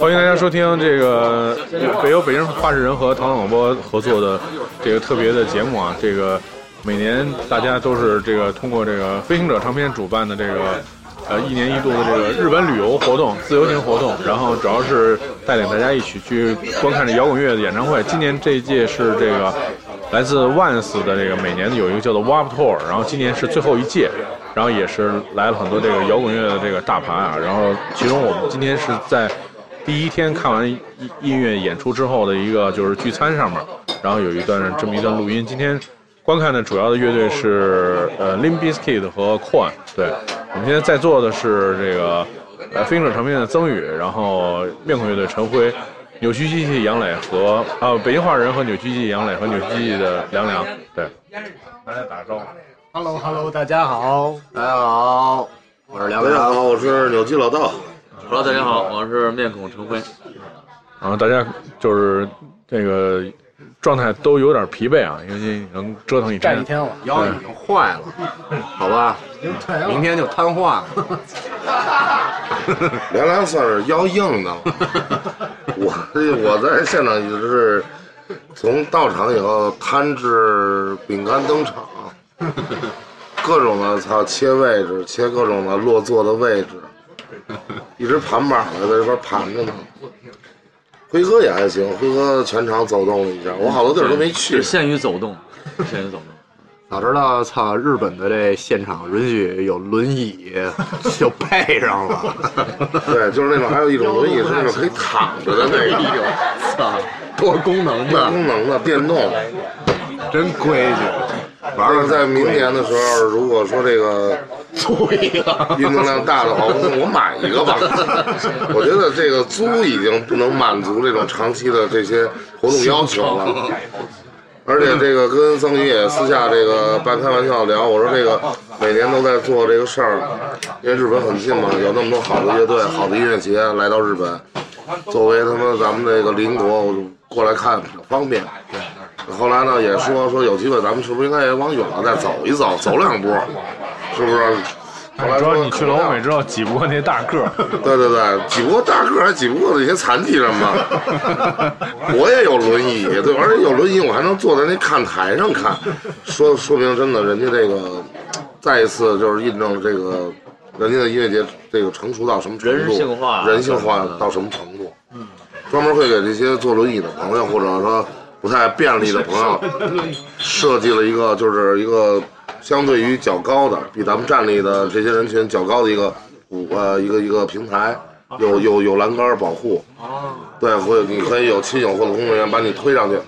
欢迎大家收听这个北邮北京话事人和唐广播合作的这个特别的节目啊。这个每年大家都是这个通过这个飞行者唱片主办的这个呃一年一度的这个日本旅游活动、自由行活动，然后主要是带领大家一起去观看这摇滚乐的演唱会。今年这一届是这个来自 Once 的这个每年有一个叫做 Warp Tour，然后今年是最后一届，然后也是来了很多这个摇滚乐的这个大牌啊。然后其中我们今天是在。第一天看完音乐演出之后的一个就是聚餐上面，然后有一段这么一段录音。今天观看的主要的乐队是呃 Limp Bizkit 和 Korn。对，我们现在在座的是这个呃飞行者唱片的曾宇，然后面孔乐队陈辉，扭曲机器杨磊和啊北京话人和扭曲机器杨磊和扭曲机器的梁梁。对，大家打个招呼。Hello Hello，大家好，大家好，我是梁大家好，我是扭曲老道。Hello，大家好，我是面孔陈辉。然后大家就是这个状态都有点疲惫啊，因为能折腾一天站一。天了，腰已经坏了，好吧，明天就瘫痪了。梁梁算是腰硬的了。我我在现场也是从到场以后摊至饼干登场，各种的操切位置，切各种的落座的位置，一直盘板儿在这块儿盘着呢。辉哥也还行，辉哥全场走动了一下，我好多地儿都没去只。限于走动，限于走动。早知道，操！日本的这现场允许有轮椅，就配上了。对，就是那种，还有一种轮椅是那种可以躺着的那种，操，多功能多的，功能的电动。真规矩。完了，在明年的时候，如果说这个租一个，运动量大的话，我我买一个吧。我觉得这个租已经不能满足这种长期的这些活动要求了。而且这个跟曾宇也私下这个半开玩笑聊，我说这个每年都在做这个事儿，因为日本很近嘛，有那么多好的乐队、好的音乐节来到日本，作为他们咱们这个邻国，我就过来看挺方便。后来呢也说说有机会咱们是不是应该也往远了再走一走，走两步，是不是？后来说主要你去了欧美之后，挤不过那大个儿。对对对，挤不过大个儿，还挤不过那些残疾人嘛。我也有轮椅，对，而且有轮椅，我还能坐在那看台上看，说说明真的，人家这个再一次就是印证这个人家的音乐节这个成熟到什么程度，人性化人性化到什么程度。嗯，专门会给这些坐轮椅的朋友，或者说不太便利的朋友，设计了一个就是一个相对于较高的，比咱们站立的这些人群较高的一个舞呃一个一个平台，有有有栏杆保护。哦。对，会你可以有亲友或者工作人员把你推上去，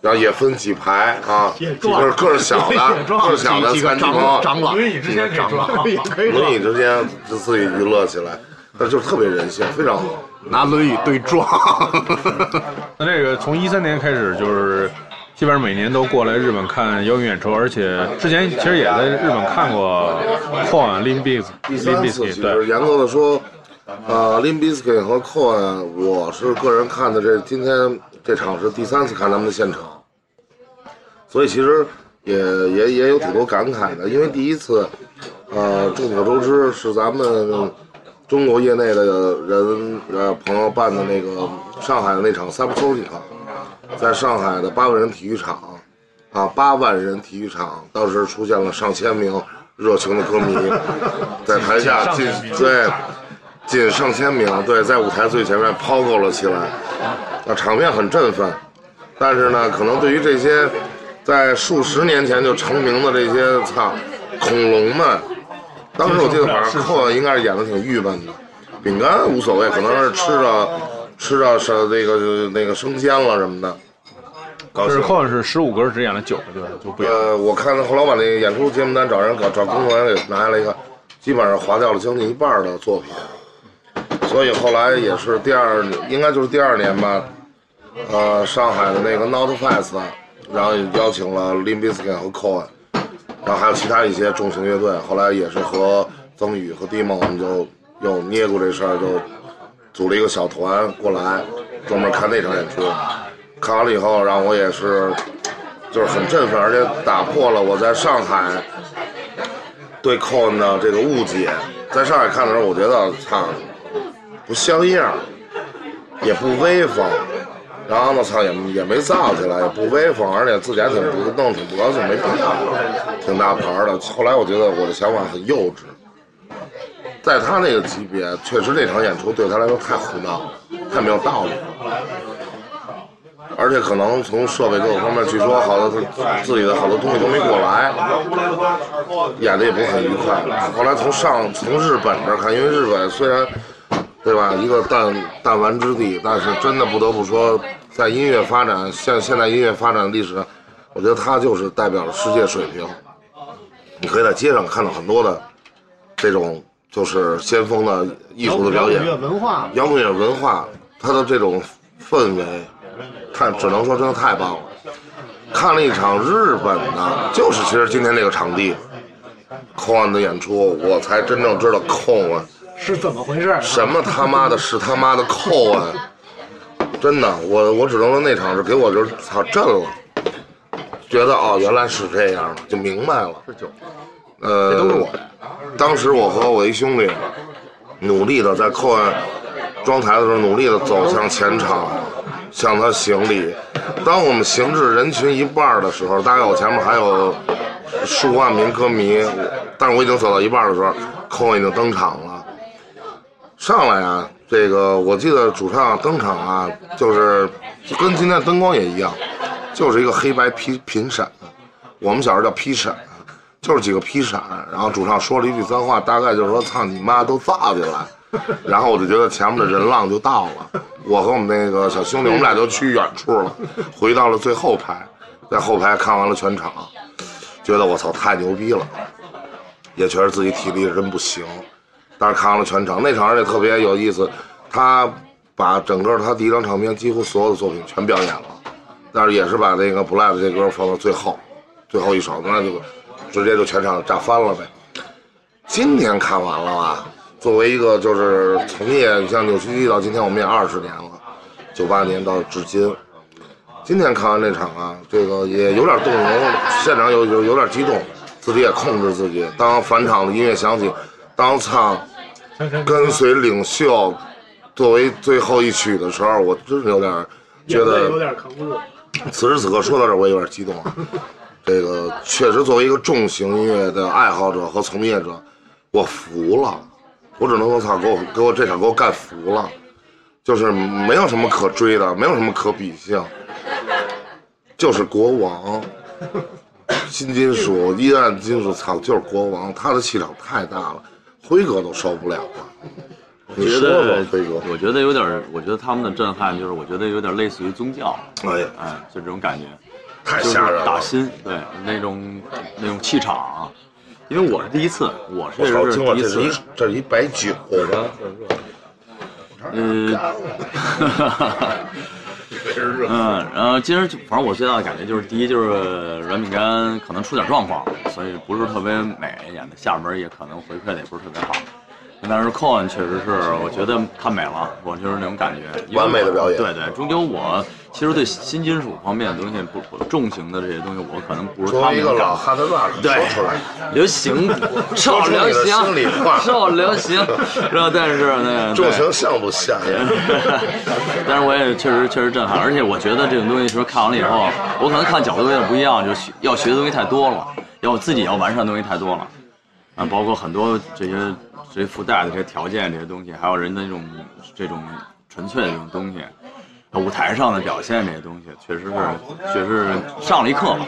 然后也分几排啊，个个儿小的，个儿小的几个长老，轮椅之间可以撞，轮椅之间就自己娱乐起来，那就是特别人性，非常好。拿轮椅对撞。那这个从一三年开始，就是基本上每年都过来日本看摇滚演出，而且之前其实也在日本看过 Coen、实对，严格的说，呃 l i m b i s k i t 和 Cohen，我是个人看的这今天这场是第三次看他们的现场，所以其实也也也有挺多感慨的，因为第一次，呃，众所周知是咱们中国业内的人呃朋友办的那个上海的那场 Subsonica，在上海的八万人体育场，啊，八万人体育场，当时出现了上千名热情的歌迷，在台下进对，近上千名，对，在舞台最前面抛够了起来，啊，场面很振奋。但是呢，可能对于这些在数十年前就成名的这些操恐龙们，当时我记得好像寇应该是演的挺郁闷的，饼干无所谓，可能是吃着吃着是那个那个生鲜了什么的，高就是兴。Korn 是十五格只演了九个，就就不演了。呃，我看后来我把那个演出节目单找人搞找工作人员给拿下来一看，基本上划掉了将近一半的作品，所以后来也是第二，应该就是第二年吧，呃，上海的那个 Not Fest，然后邀请了 Limp Bizkit 和 Cohen，然后还有其他一些重型乐队，后来也是和曾宇和 Dimo 我们就又捏过这事儿，就组了一个小团过来，专门看那场演出。看完了以后，让我也是就是很振奋，而且打破了我在上海对 c o n 的这个误解。在上海看的时候，我觉得操不像样，也不威风，然后呢，操也也没造起来，也不威风，而且自己还挺不弄，挺不高兴，没必要，挺大牌的。后来我觉得我的想法很幼稚，在他那个级别，确实这场演出对他来说太胡闹了，太没有道理了。而且可能从设备各个方面，据说好多他自己的好多东西都没过来，演的也不是很愉快。后来从上从日本这看，因为日本虽然对吧一个弹弹丸之地，但是真的不得不说，在音乐发展现现代音乐发展历史上，我觉得他就是代表了世界水平。你可以在街上看到很多的这种就是先锋的艺术的表演，摇滚乐文化，摇滚乐文化，它的这种氛围，太只能说真的太棒了。看了一场日本的，就是其实今天这个场地，空安的演出，我才真正知道空安是怎么回事？什么他妈的是他妈的扣啊！真的，我我只能说那场是给我就是操震了，觉得哦原来是这样的，就明白了。呃，都是我当时我和我一兄弟努力的在扣案装台的时候，努力的走向前场，向他行礼。当我们行至人群一半的时候，大概我前面还有数万名歌迷，但是我已经走到一半的时候，扣已经登场了。上来啊，这个我记得主唱登场啊，就是跟今天灯光也一样，就是一个黑白披频闪，我们小时候叫披闪，就是几个劈闪。然后主唱说了一句脏话，大概就是说“操你妈，都造起来”。然后我就觉得前面的人浪就到了，我和我们那个小兄弟，我们俩就去远处了，回到了最后排，在后排看完了全场，觉得我操太牛逼了，也觉得自己体力真不行。但是看完了全场，那场而且特别有意思，他把整个他第一张唱片几乎所有的作品全表演了，但是也是把那个《不赖》的这歌放到最后，最后一首，那就直接就全场炸翻了呗。今年看完了吧，作为一个就是从业，你像扭曲机到今天我们也二十年了，九八年到至今，今天看完这场啊，这个也有点动容，现场有有有点激动，自己也控制自己。当返场的音乐响起，当唱跟随领袖作为最后一曲的时候，我真是有点觉得有点扛不住。此时此刻说到这儿，我也有点激动啊。这个确实作为一个重型音乐的爱好者和从业者，我服了。我只能说，操，给我给我这场给我干服了，就是没有什么可追的，没有什么可比性，就是国王，新金属、阴暗金属，操，就是国王，他的气场太大了，辉哥都受不了了。我觉得，辉哥，我觉得有点，我觉得他们的震撼就是，我觉得有点类似于宗教，哎，哎，就这种感觉，太就是吓人了。打心，对那种那种气场啊。因为我是第一次，我是这，是第一次这是一，这是一白酒吧？嗯，嗯，然后今儿反正我最大的感觉就是，第一就是软饼干可能出点状况，所以不是特别美，演的下边也可能回馈的也不是特别好。但是 Cohen 确实是，我觉得看美了，我就是那种感觉，完美的表演对对，终究我其实对新金属方面的东西不不重型的这些东西，我可能不是作为一个老。哈对说出来，流行，受流行心里话，超流行，然后但是呢，对重型像不像呀？但是我也确实确实震撼，而且我觉得这种东西是不是看完了以后，我可能看角度有点不一样，就学要学的东西太多了，要我自己要完善的东西太多了，啊，包括很多这些这些附带的这些条件这些东西，还有人的这种这种纯粹的这种东西，舞台上的表现这些东西，确实是确实是上了一课吧。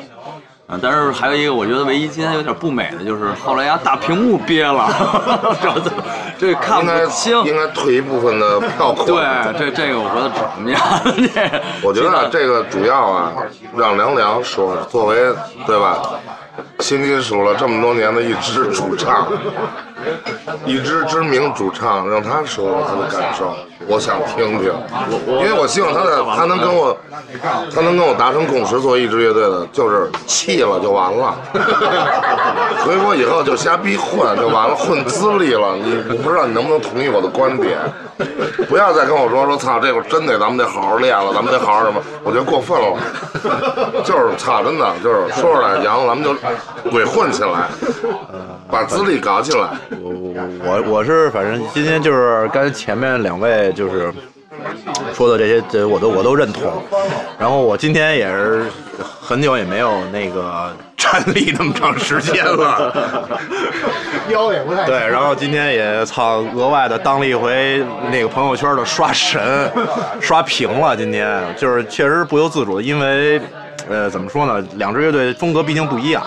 啊，但是还有一个，我觉得唯一今天有点不美的就是后来呀大屏幕憋了，这这看不清。应该退一部分的票款。对，这这个我觉得怎么样？这个我觉得 这个主要啊，让凉凉说，作为对吧，新金属了这么多年的一支主唱，一支知名主唱，让他说说他的感受，我想听听。因为我希望他的他能跟我，他能跟我达成共识，做一支乐队的，就是气了就完了。回国以后就瞎逼混就完了，混资历了。你我不知道你能不能同意我的观点，不要再跟我说说操，这个真得咱们得好好练了，咱们得好好什么，我觉得过分了。就是操，真的就是说出来扬，咱们就鬼混起来，把资历搞起来。我我我是反正今天就是跟前面两位就是说的这些，这我都我都认同。然后我今天也是很久也没有那个站立那么长时间了，腰也不太对，然后今天也操额外的当了一回那个朋友圈的刷神，刷屏了。今天就是确实不由自主的，因为呃怎么说呢，两支乐队风格毕竟不一样。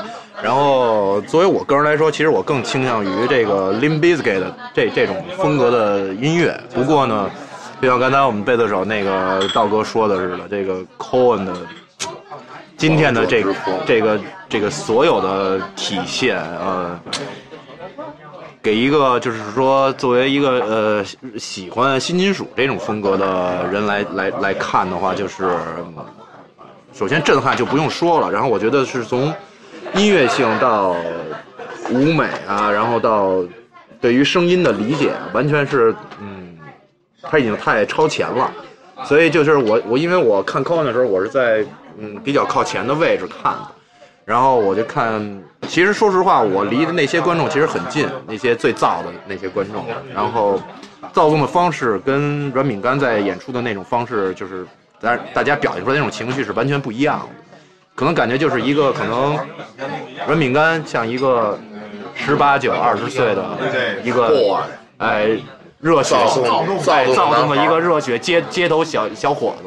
然后作为我个人来说，其实我更倾向于这个 Limp Bizkit 的这这种风格的音乐。不过呢，就像刚才我们贝斯手那个道哥说的似的，这个 Cohen 的今天的这个这个这个所有的体现，呃。给一个就是说，作为一个呃喜欢新金属这种风格的人来来来看的话，就是首先震撼就不用说了，然后我觉得是从音乐性到舞美啊，然后到对于声音的理解，完全是嗯，他已经太超前了。所以就是我我因为我看 c o n 的时候，我是在嗯比较靠前的位置看的。然后我就看，其实说实话，我离的那些观众其实很近，那些最燥的那些观众。然后，躁动的方式跟软饼干在演出的那种方式，就是大大家表现出来那种情绪是完全不一样的。可能感觉就是一个可能，软饼干像一个十八九、二十岁的一个，哎，热血躁动躁动的一个热血街街头小小伙子。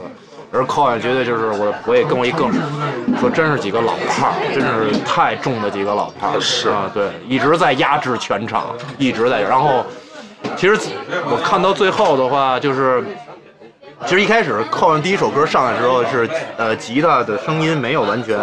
而 Cohen 绝对就是我，我也跟我一哥们说，真是几个老炮儿，真是太重的几个老炮儿。是啊，对，一直在压制全场，一直在。然后，其实我看到最后的话，就是其实一开始 Cohen 第一首歌上来的时候是呃吉他的声音没有完全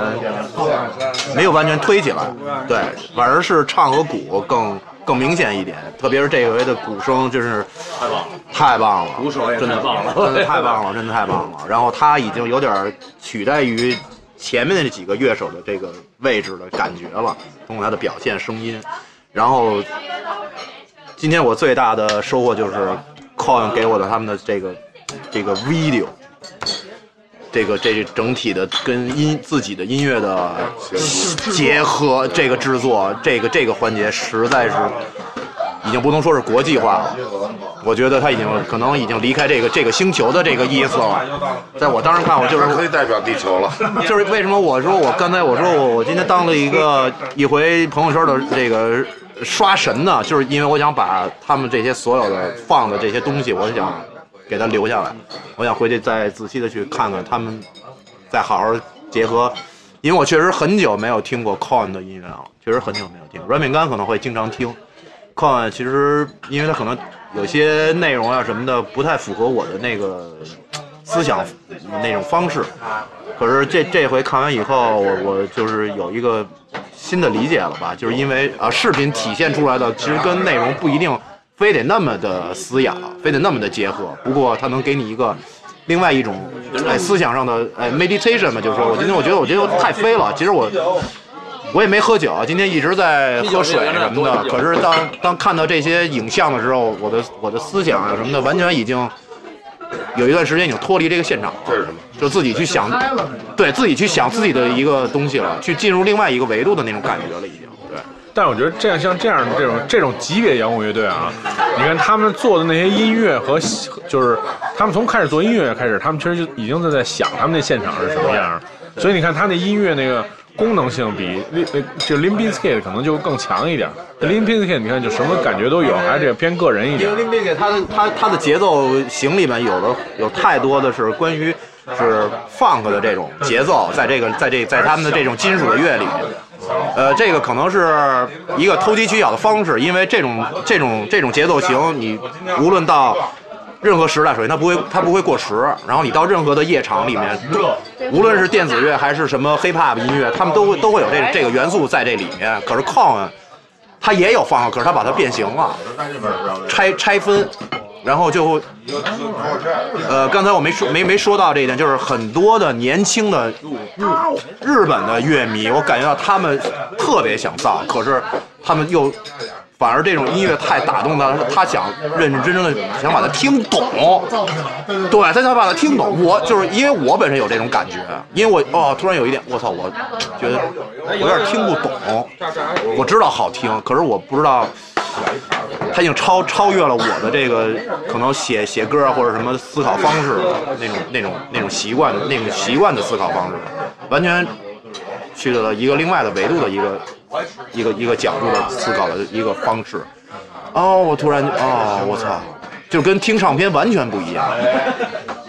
没有完全推起来，对，反而是唱和鼓更更明显一点，特别是这回的鼓声就是太棒了，太棒了，鼓手也真的太棒了真的太棒了，真的太棒了。然后他已经有点取代于前面的那几个乐手的这个位置的感觉了，通过他的表现、声音。然后今天我最大的收获就是 Coin 给我的他们的这个这个 video。这个这整体的跟音自己的音乐的结合，这个制作，这个这个环节实在是已经不能说是国际化了。我觉得他已经可能已经离开这个这个星球的这个意思了。在我当时看，我就是可以代表地球了。就是为什么我说我刚才我说我我今天当了一个一回朋友圈的这个刷神呢，就是因为我想把他们这些所有的放的这些东西，我想给他留下来。我想回去再仔细的去看看他们，再好好结合，因为我确实很久没有听过 Con 的音乐了，确实很久没有听。软饼干可能会经常听，Con 其实因为它可能有些内容啊什么的不太符合我的那个思想那种方式，可是这这回看完以后，我我就是有一个新的理解了吧，就是因为啊视频体现出来的其实跟内容不一定非得那么的嘶哑，非得那么的结合，不过它能给你一个另外一种哎思想上的哎 meditation 嘛，就是说我今天我觉得我觉得太飞了，其实我。我也没喝酒，今天一直在喝水什么的。可是当当看到这些影像的时候，我的我的思想啊什么的，完全已经有一段时间已经脱离这个现场了。这是什么？就自己去想，对自己去想自己的一个东西了，去进入另外一个维度的那种感觉了，已经。但我觉得这样像这样的这种这种级别摇滚乐队啊，你看他们做的那些音乐和就是他们从开始做音乐开始，他们其实就已经在在想他们那现场是什么样，所以你看他那音乐那个。功能性比就 Limp Bizkit 可能就更强一点。Limp Bizkit 你看就什么感觉都有，还是偏个人一点。因为 Limp Bizkit 它的他他的节奏型里面有的有太多的是关于是 funk 的这种节奏，在这个在这在他们的这种金属的乐里面，呃，这个可能是一个投机取巧的方式，因为这种这种这种节奏型，你无论到任何时代，首先它不会它不会过时，然后你到任何的夜场里面，无论是电子乐还是什么 hip hop 音乐，他们都会都会有这这个元素在这里面。可是 Con，它也有放，可是它把它变形了，拆拆分，然后就，呃，刚才我没说没没说到这一点，就是很多的年轻的日日本的乐迷，我感觉到他们特别想造，可是他们又。反而这种音乐太打动他了，他想认认真真的想把它听懂，对，他想把它听懂。我就是因为我本身有这种感觉，因为我哦，突然有一点，我操，我觉得我有点听不懂。我知道好听，可是我不知道，他已经超超越了我的这个可能写写歌或者什么思考方式那种那种那种习惯的那种习惯的思考方式，完全去了一个另外的维度的一个。一个一个角度的思考的一个方式，哦，我突然哦，我操，就跟听唱片完全不一样。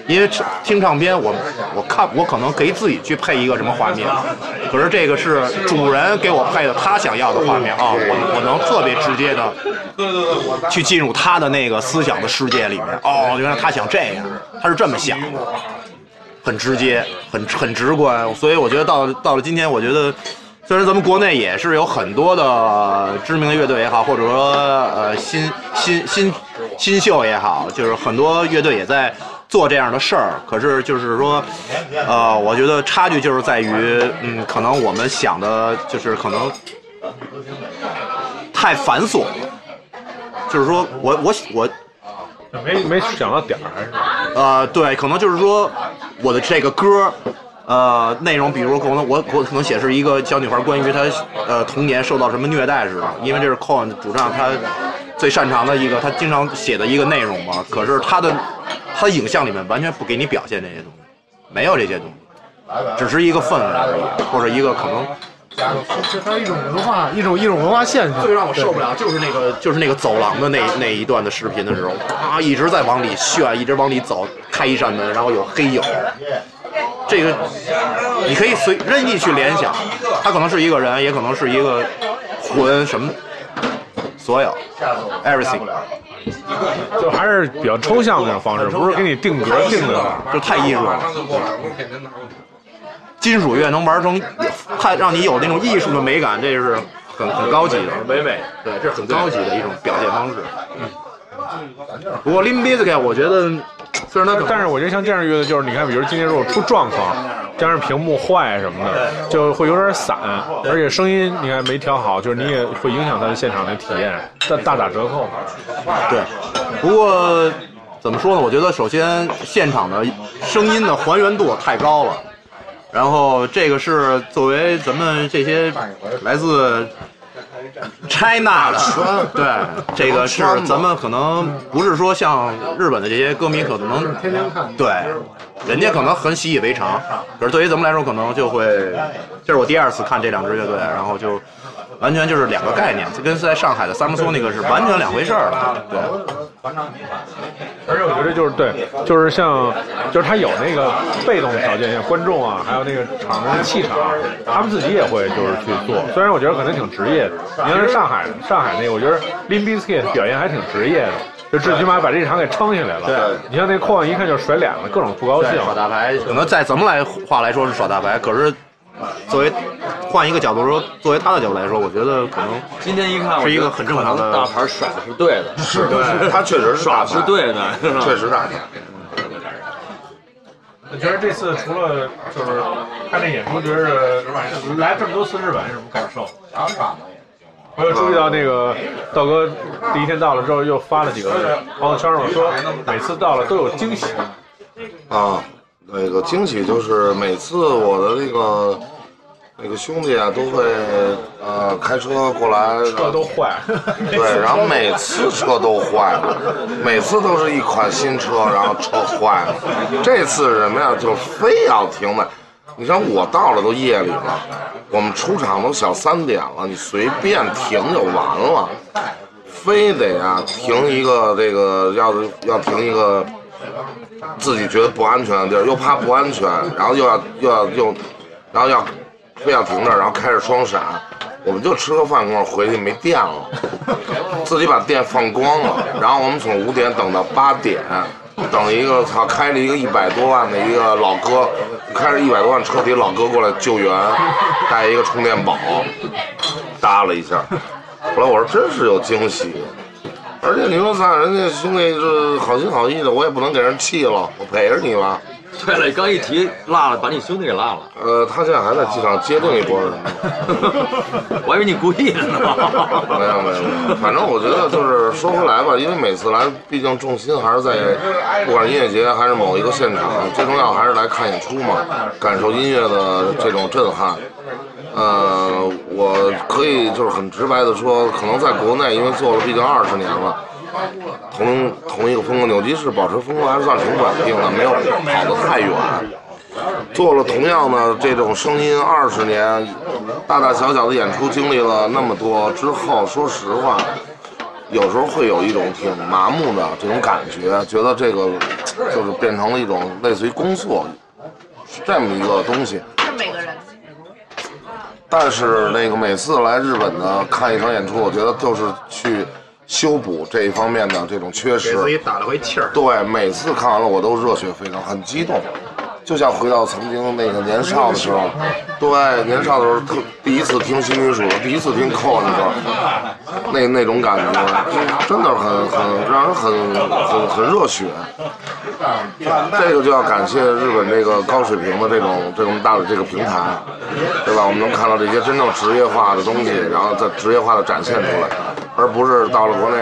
因为听唱片，我我看我可能给自己去配一个什么画面，可是这个是主人给我配的他想要的画面啊，我我能特别直接的去进入他的那个思想的世界里面。哦，原来他想这样，他是这么想的，很直接，很很直观。所以我觉得到到了今天，我觉得。虽然咱们国内也是有很多的知名的乐队也好，或者说呃新新新新秀也好，就是很多乐队也在做这样的事儿。可是就是说，呃，我觉得差距就是在于，嗯，可能我们想的就是可能太繁琐了。就是说我我我没没想到点儿还是？呃，对，可能就是说我的这个歌。呃，内容比如可能我我可能写是一个小女孩关于她呃童年受到什么虐待似的，因为这是 Cohen 主唱他最擅长的一个，他经常写的一个内容嘛。可是他的他的影像里面完全不给你表现这些东西，没有这些东西，只是一个氛围而已，或者一个可能。这它是一种文化，一种一种文化现象。最让我受不了就是那个就是那个走廊的那那一段的视频的时候，啊，一直在往里炫，一直往里走，开一扇门，然后有黑影。这个你可以随任意去联想，他可能是一个人，也可能是一个魂，什么所有，everything，就还是比较抽象的那种方式，不是给你定格定的，就太艺术了。金属乐能玩成太让你有那种艺术的美感，这是很很高级的，唯美，对，这是很高级的一种表现方式。不过 Limbiskit 我觉得。虽然他，但是我觉得像这样乐队，就是你看，比如今天如果出状况，加上屏幕坏什么的，就会有点散，而且声音你看没调好，就是你也会影响他的现场的体验，大大打折扣。对，不过怎么说呢？我觉得首先现场的声音的还原度太高了，然后这个是作为咱们这些来自。China 的，对，这个是咱们可能不是说像日本的这些歌迷可能天天看，对，人家可能很习以为常，可是对于咱们来说，可能就会，这是我第二次看这两支乐队，然后就。完全就是两个概念，跟在上海的 Samsung 那个是完全两回事儿了。对，而且我觉得就是对，就是像，就是他有那个被动条件，像观众啊，还有那个场上的气场，他们自己也会就是去做。虽然我觉得可能挺职业的，你要是上海上海那个，我觉得 Lim Bizkit 表现还挺职业的，就最起码把这场给撑下来了。对，你像那矿一看就甩脸了，各种不高兴。耍大牌，可能在怎么来话来说是耍大牌，可是。作为换一个角度说，作为他的角度来说，我觉得可能今天一看是一个很正常的大牌甩的是对的，是对，他确实是 耍是对的，确实大牌。我觉得这次除了就是看这演出，觉得来这么多次日本有什么感受？我有注意到那个道哥第一天到了之后又发了几个朋友圈嘛，说每次到了都有惊喜啊。那个惊喜就是每次我的那个那个兄弟啊，都会呃开车过来，车都坏，对，然后每次车都坏了，每次都是一款新车，然后车坏了。这次是什么呀，就非要停的。你像我到了都夜里了，我们出厂都小三点了，你随便停就完了，非得啊停一个这个要要停一个。自己觉得不安全的地儿，又怕不安全，然后又要又要又，然后要非要停那儿，然后开着双闪，我们就吃个饭，功夫回去没电了，自己把电放光了，然后我们从五点等到八点，等一个操开着一个一百多万的一个老哥，开着一百多万车底老哥过来救援，带一个充电宝，搭了一下，后来我说真是有惊喜，而且你说啥，人家兄弟是好心好意的，我也不能给人气了，我陪着你了。对了，刚一提落了，把你兄弟给落了，呃，他现在还在机场接另一波人呢。我还以为你故意的呢。没有没有没有，反正我觉得就是说回来吧，因为每次来，毕竟重心还是在不管是音乐节还是某一个现场，最重要还是来看演出嘛，感受音乐的这种震撼。呃，我可以就是很直白的说，可能在国内，因为做了毕竟二十年了，同同一个风格，扭机式保持风格还是算挺稳定的，没有跑得太远。做了同样的这种声音二十年，大大小小的演出经历了那么多之后，说实话，有时候会有一种挺麻木的这种感觉，觉得这个就是变成了一种类似于工作是这么一个东西。是每个人。但是那个每次来日本呢看一场演出，我觉得就是去修补这一方面的这种缺给失。自己打了回气儿。对，每次看完了我都热血沸腾，很激动，就像回到曾经那个年少的时候。对，年少的时候特第一次听新金属，第一次听 c o 的时候，那那种感觉，真的很很让人很很很热血。这个就要感谢日本这个高水平的这种这种大的这个平台，对吧？我们能看到这些真正职业化的东西，然后再职业化的展现出来，而不是到了国内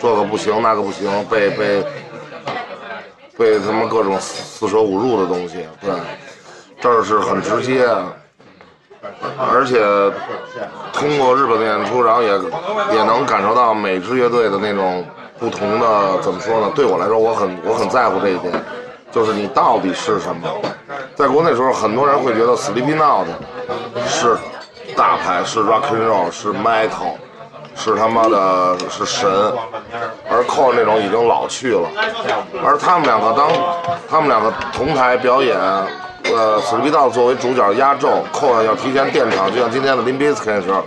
这个不行那个不行，被被被他们各种四舍五入的东西，对，这儿是很直接，而且通过日本的演出，然后也也能感受到每支乐队的那种不同的怎么说呢？对我来说，我很我很在乎这一点，就是你到底是什么？在国内时候，很多人会觉得 Sleepy Now 是大牌，是 Rock and Roll，是 Metal。是他妈的是神，而寇那种已经老去了，而他们两个当他们两个同台表演，呃，史密道作为主角压轴寇要提前垫场，就像今天的 Limp Bizkit 时候，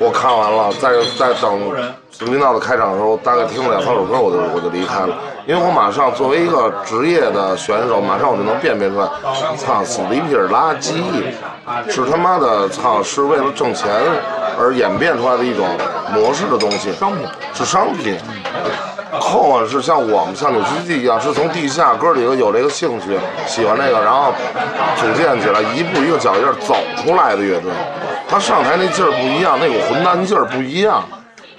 我看完了，在在等史密道的开场的时候，大概听了两三首歌，我就我就离开了，因为我马上作为一个职业的选手，马上我就能辨别出来，操死皮皮垃圾，是他妈的操，是为了挣钱。而演变出来的一种模式的东西，商品是商品。后啊是像我们像扭曲地一样，是从地下哥几个有这个兴趣，喜欢这个，然后组建起来，一步一个脚印走出来的乐队。他上台那劲儿不一样，那股混蛋劲儿不一样。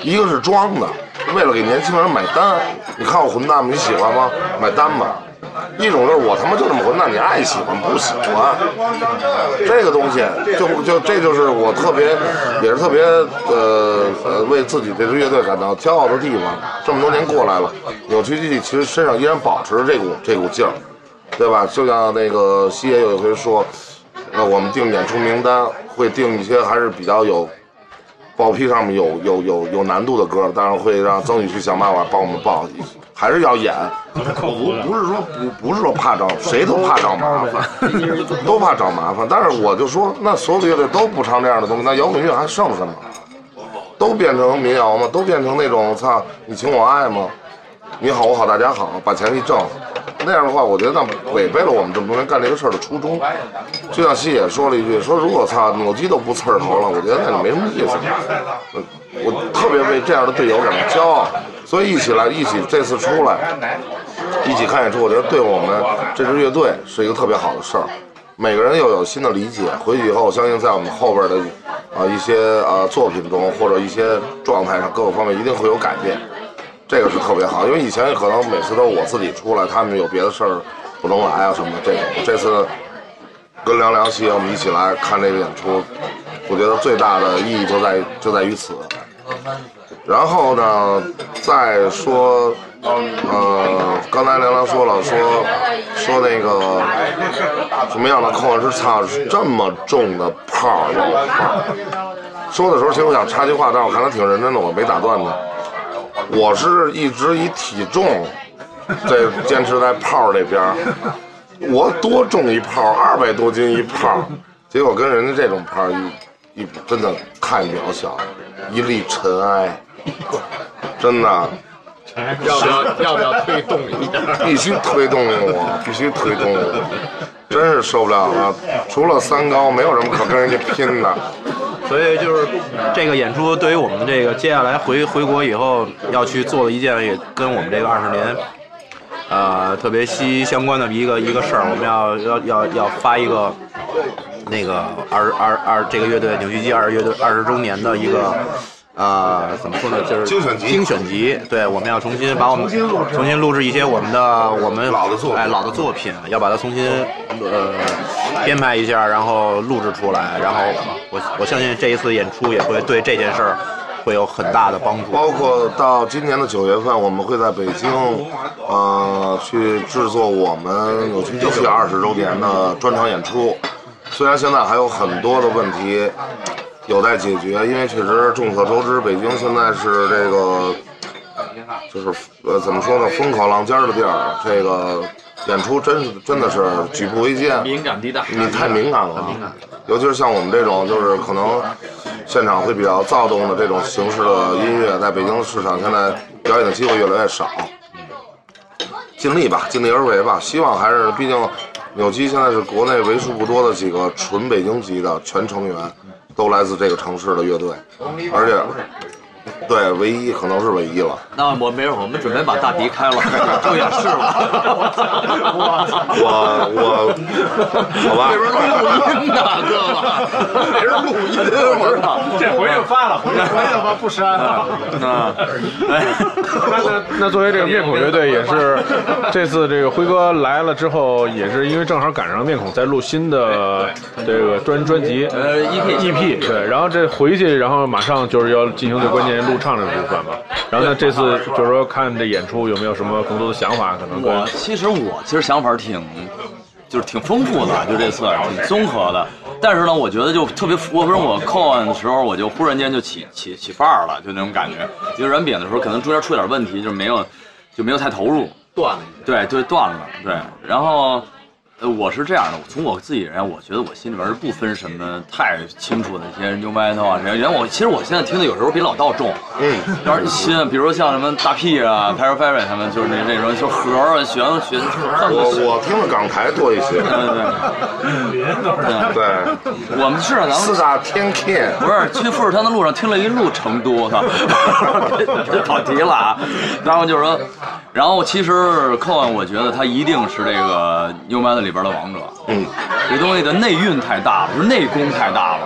一个是装的，为了给年轻人买单。你看我混蛋吗？你喜欢吗？买单吧。一种就是我他妈就这么混蛋，你爱喜欢不喜欢，这个东西就就这就是我特别也是特别呃呃为自己这支乐队感到骄傲的地方。这么多年过来了，扭曲机器其实身上依然保持着这股这股劲儿，对吧？就像那个西爷有一回说，呃，我们定演出名单会定一些还是比较有。报批上面有有有有难度的歌，当然会让曾宇去想办法帮我们报，还是要演。不不是说不不是说怕找，谁都怕找麻烦，都怕找麻烦。但是我就说，那所有的乐队都不唱这样的东西，那摇滚乐还剩什么？都变成民谣吗？都变成那种操你情我爱吗？你好我好大家好，把钱一挣。那样的话，我觉得那违背了我们这么多年干这个事儿的初衷。就像西野说了一句，说如果操扭机都不刺儿头了，我觉得那就没什么意思。我特别为这样的队友感到骄傲，所以一起来，一起这次出来，一起看演出，我觉得对我们这支乐队是一个特别好的事儿。每个人又有新的理解，回去以后，我相信在我们后边的啊一些啊作品中或者一些状态上各个方面一定会有改变。这个是特别好，因为以前可能每次都是我自己出来，他们有别的事儿不能来啊什么的。这种这次跟梁梁希我们一起来看这个演出，我觉得最大的意义就在就在于此。然后呢，再说，呃，刚才梁梁说了，说说那个什么样的扣是差这么重的炮老炮。说的时候其实我想插句话，但我看他挺认真的，我没打断他。我是一直以体重在坚持在炮这边，我多重一炮，二百多斤一炮，结果跟人家这种炮一一，真的太渺小，一粒尘埃，真的要不要要不要推动一下？必须推动我，必须推动我，真是受不了了。除了三高，没有什么可跟人家拼的。所以就是这个演出对于我们这个接下来回回国以后要去做的一件，也跟我们这个二十年。呃，特别息息相关的一个一个事儿，我们要要要要发一个那个二二二这个乐队扭曲机二乐队二十周年的一个呃怎么说呢，就是精选集精选集。对，我们要重新把我们重新录制重新录制一些我们的我们老的作品哎老的作品，要把它重新呃编排一下，然后录制出来。然后我我相信这一次演出也会对这件事儿会有很大的帮助。包括到今年的九月份，我们会在北京，呃，去制作我们扭曲机器二十周年的专场演出。虽然现在还有很多的问题有待解决，因为确实众所周知，北京现在是这个，就是呃怎么说呢，风口浪尖的地儿，这个演出真是真的是举步维艰。敏感地带。你太敏感了，尤其是像我们这种，就是可能现场会比较躁动的这种形式的音乐，在北京市场现在表演的机会越来越少。尽力吧，尽力而为吧。希望还是，毕竟扭机现在是国内为数不多的几个纯北京籍的全成员，都来自这个城市的乐队，而且对唯一可能是唯一了。那我没事，我们准备把大迪开了，就演示了。我我好吧，这边录音呢，哥哥，这是录音，我知道。这回去发了，回去回去吧，不删了。那那那作为这个面孔乐队，也是这次这个辉哥来了之后，也是因为正好赶上面孔在录新的这个专专辑呃，EP EP 对，然后这回去，然后马上就是要进行最关键录唱这个部分嘛。然后呢，这次就是说看这演出有没有什么更多的想法，可能我其实我其实想法挺，就是挺丰富的，就这次挺综合的。但是呢，我觉得就特别，我不是我扣完的时候，我就忽然间就起起起范儿了，就那种感觉。因为软扁的时候，可能中间出点问题，就是没有就没有太投入，断了对对断了，对。然后，呃，我是这样的，从我自己人，我觉得我心里边是不分什么太清楚的一些 new metal 啊，这些。原来我其实我现在听的有时候比老道重，嗯，要是新，比如像什么大 P 啊、p a r a f e r r y 他们就是那那种就盒儿啊、弦弦我我听的港台多一些，对对对，对，我们是咱们四大天 King。不是去富士山的路上听了一路成都，我操，这跑题了啊。然后就是说，然后其实寇恩，我觉得他一定是这个 New Metal 里边的王者。嗯，这东西的内蕴太大了，就是内功太大了。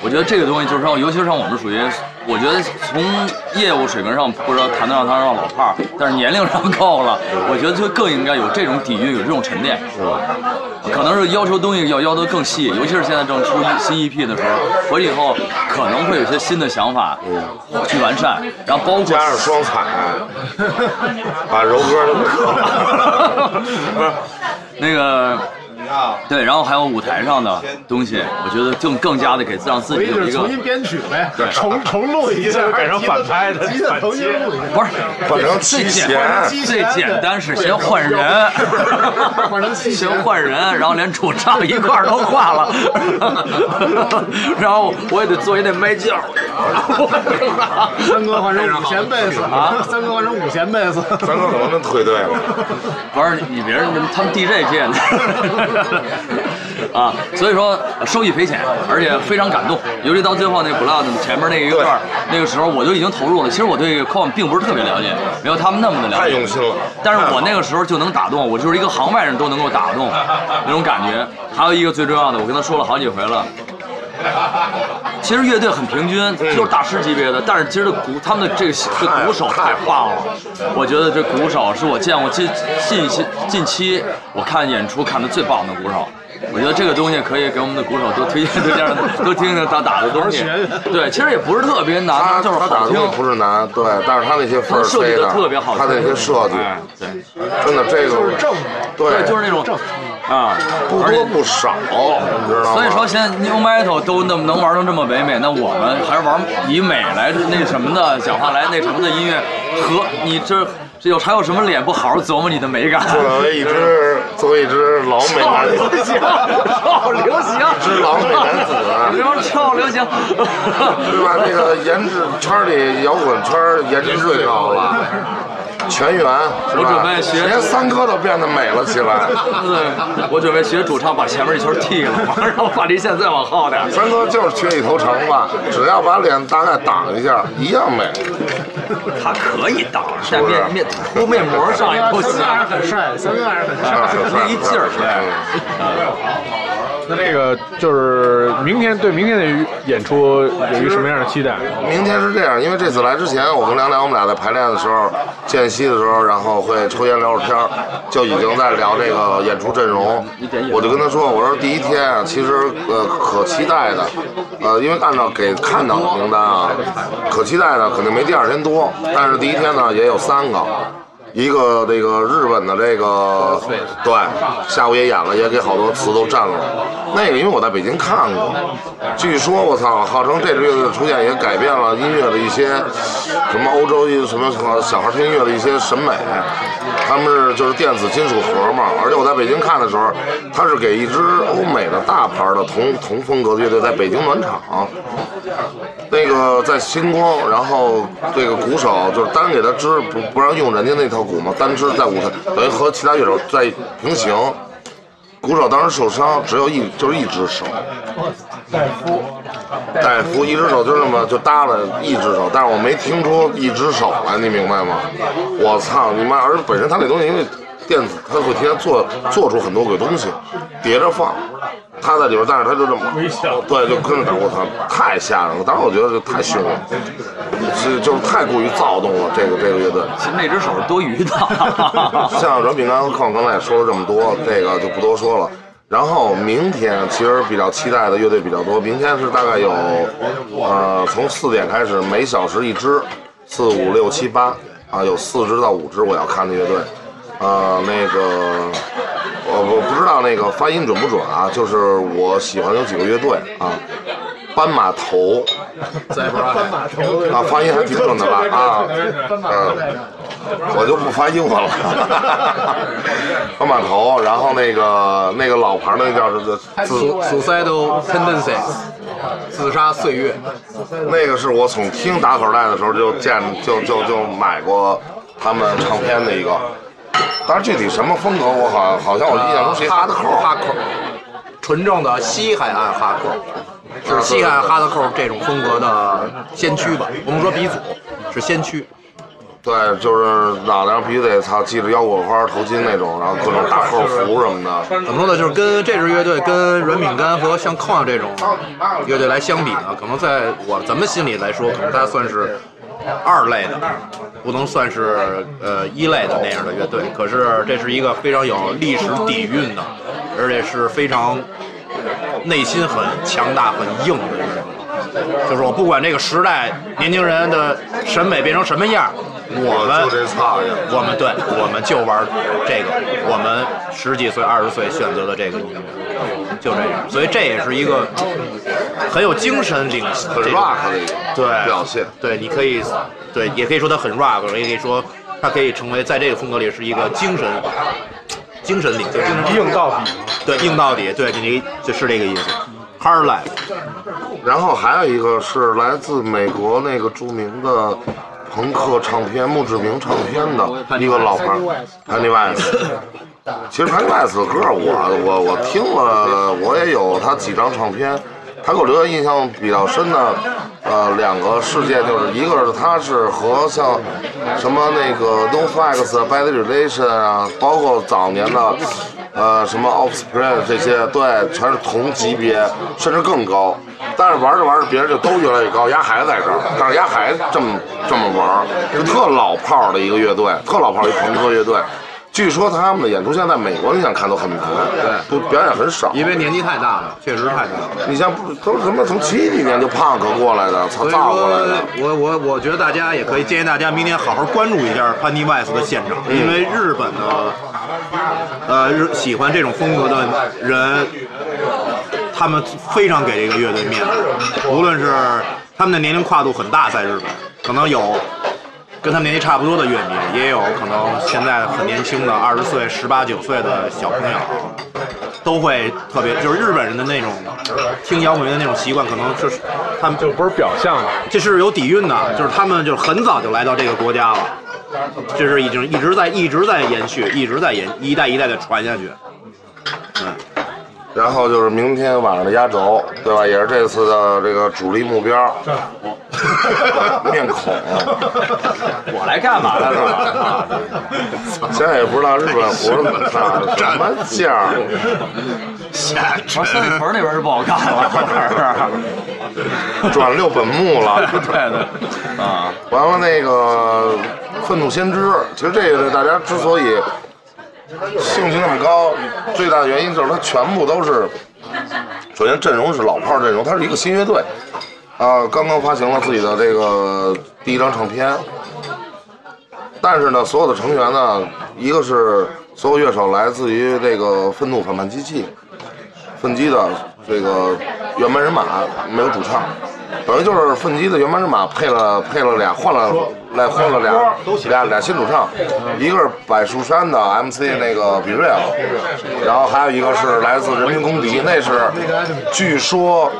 我觉得这个东西就是让，尤其是像我们属于，我觉得从业务水平上不知道谈得上他让老炮儿，但是年龄上够了，我觉得就更应该有这种底蕴，有这种沉淀。是吧？可能是要求东西要要求更细，尤其是现在正出新 EP 的时候，回去以后可能会有些新的想法去完善，然后包括加上双踩，把柔哥都克了。不是那个。对，然后还有舞台上的东西，我觉得更更加的给让自己有一个重新编曲呗，对。重重录一下，改成反拍的重新录一下，不是换成最七简弦，最简单是先换人，换成七先换人，然后连主唱一块儿都换了，然后我也得做一那麦将，三哥换成五弦贝斯啊？三哥换成五弦贝斯，三哥怎么能真退队了。不是你别人他们 DJ 界的 啊，所以说收益匪浅，而且非常感动，尤其到最后那 Blood 前面那一段，那个时候我就已经投入了。其实我对 c o m 并不是特别了解，没有他们那么的了解，太用心了但是我那个时候就能打动，我就是一个行外人都能够打动那种感觉。还有一个最重要的，我跟他说了好几回了。其实乐队很平均，就是大师级别的，但是其实这鼓他们的这个这鼓手太棒了，我觉得这鼓手是我见过近近期近期我看演出看的最棒的鼓手。我觉得这个东西可以给我们的鼓手多推荐推荐，多听听他打的东西。对，其实也不是特别难，就是好听他打的东。西不是难，对，但是他那些分儿设计的特别好听他那些设计，哎，对，真的这个就是正对对，就是那种正啊，不多不少，你知道吗？所以说，现在 New Metal 都那么能玩成这么唯美，那我们还是玩以美来那什么的，讲话来那什么的音乐，和你这这有还有什么脸不好好琢磨你的美感？作为一只作为一只老美男子，超 流行，一只老美男子，流超流行，对吧？那个颜值圈里摇滚圈颜值最高了。全员，我准备学连三哥都变得美了起来。对，我准备学主唱把前面一球剃了，然后把这线再往后点。三哥就是缺一头长发，只要把脸大概挡一下，一样美。他可以挡，但面面涂面膜上也不行三哥。还是很帅，三哥还是很帅。是那一劲儿那这个就是明天对明天的演出有一个什么样的期待？明天是这样，因为这次来之前，我跟梁梁我们俩在排练的时候，间隙的时候，然后会抽烟聊会天儿，就已经在聊这个演出阵容。我就跟他说，我说第一天啊，其实呃可期待的，呃，因为按照给看到的名单啊，可期待的肯定没第二天多，但是第一天呢也有三个。一个这个日本的这个对，下午也演了，也给好多词都占了。那个因为我在北京看过，据说我操，号称这支乐队的出现也改变了音乐的一些什么欧洲一什么小孩听音乐的一些审美。他们是就是电子金属盒嘛，而且我在北京看的时候，他是给一支欧美的大牌的同同风格的乐队在北京暖场。那个在星光，然后这个鼓手就是单给他支，不不让用人家那套鼓嘛，单支在舞台，等于和其他乐手在平行。鼓手当时受伤，只有一就是一只手，戴夫，戴夫一只手就这么就搭了一只手，但是我没听出一只手来，你明白吗？我操你妈！而本身他那东西因为电子，他会提前做做出很多个东西，叠着放。他在里边，但是他就这么对，就跟着打，我操，太吓人了！当时我觉得这太凶了，是就是太过于躁动了。这个这个乐队，其实那只手是多余的。像软饼干和矿刚才也说了这么多，这个就不多说了。然后明天其实比较期待的乐队比较多，明天是大概有，呃，从四点开始，每小时一支，四五六七八，啊，有四支到五支我要看的乐队，呃，那个我我不知道那个发音准不准啊，就是我喜欢有几个乐队啊，斑马头，斑马头，啊，发音还挺准的吧？啊，嗯，我就不发英文了。斑马头，然后那个那个老牌的那叫是自 Suicidal Tendencies，自杀岁月。那个是我从听打口袋的时候就见就就就买过他们唱片的一个，但是具体什么风格我好像好像我印象中谁哈德扣哈扣，纯正的西海岸哈扣，是西海岸哈德扣这种风格的先驱吧？我们说鼻祖，是先驱。对，就是脑袋上必须得操系着腰果花头巾那种，然后各种大扣服什么的。怎么说呢？就是跟这支乐队跟软饼干和像 Con 这种乐队来相比呢，可能在我咱们心里来说，可能它算是二类的，不能算是呃一类的那样的乐队。可是这是一个非常有历史底蕴的，而且是非常内心很强大、很硬的乐队。就是我不管这个时代年轻人的审美变成什么样，我们就这操呀！我们对，我们就玩这个，我们十几岁、二十岁选择的这个音乐，就这样。所以这也是一个很有精神领很 rock 的一个对表现。对，你可以对，也可以说它很 rock，也可以说它可以成为在这个风格里是一个精神精神领袖，硬到底。对硬到底，对你就是这个意思。Hard life，然后还有一个是来自美国那个著名的朋克唱片墓志铭唱片的一个老牌 Pennywise。其实 Pennywise 的歌我我我听了，我也有他几张唱片。他给我留下印象比较深的，呃，两个事件就是一个是他是和像什么那个 No Flags、Bad Relation 啊，包括早年的呃什么 Offspring 这些，对，全是同级别，甚至更高。但是玩着玩着，别人就都越来越高，丫还在这儿，但是丫还这么这么玩，就特老炮儿的一个乐队，特老炮儿一朋克乐队。据说他们的演出现在美国，你想看都很难，对不表演很少。因为年纪太大了，确实太大了。你像不都是什么从七几年就 punk 过来的，操造过来的，，我我我觉得大家也可以建议大家明天好好关注一下潘尼外斯的现场，因为日本的呃日喜欢这种风格的人，他们非常给这个乐队面子，无论是他们的年龄跨度很大，在日本可能有。跟他们年纪差不多的乐迷，也有可能现在很年轻的二十岁、十八九岁的小朋友，都会特别，就是日本人的那种听摇滚乐的那种习惯，可能是他们就不是表象了。这是有底蕴的，就是他们就很早就来到这个国家了，这是已经一直在一直在延续，一直在延一代一代的传下去。然后就是明天晚上的压轴，对吧？也是这次的这个主力目标。面孔，我来干嘛来了？现在也不知道日本活怎么干，什么价儿？下我三里屯那边就不好干了，转六本木了。对对，啊，完了那个愤怒先知，其实这个大家之所以兴趣那么高，最大的原因就是它全部都是，首先阵容是老炮阵容，它是一个新乐队，啊，刚刚发行了自己的这个第一张唱片，但是呢，所有的成员呢，一个是所有乐手来自于这个愤怒反叛机器，奋击的这个原班人马没有主唱，等于就是奋击的原班人马配了配了俩换了来换了俩俩俩新主唱，一个是柏树山的 MC 那个比瑞尔，然后还有一个是来自人民公敌，那是据说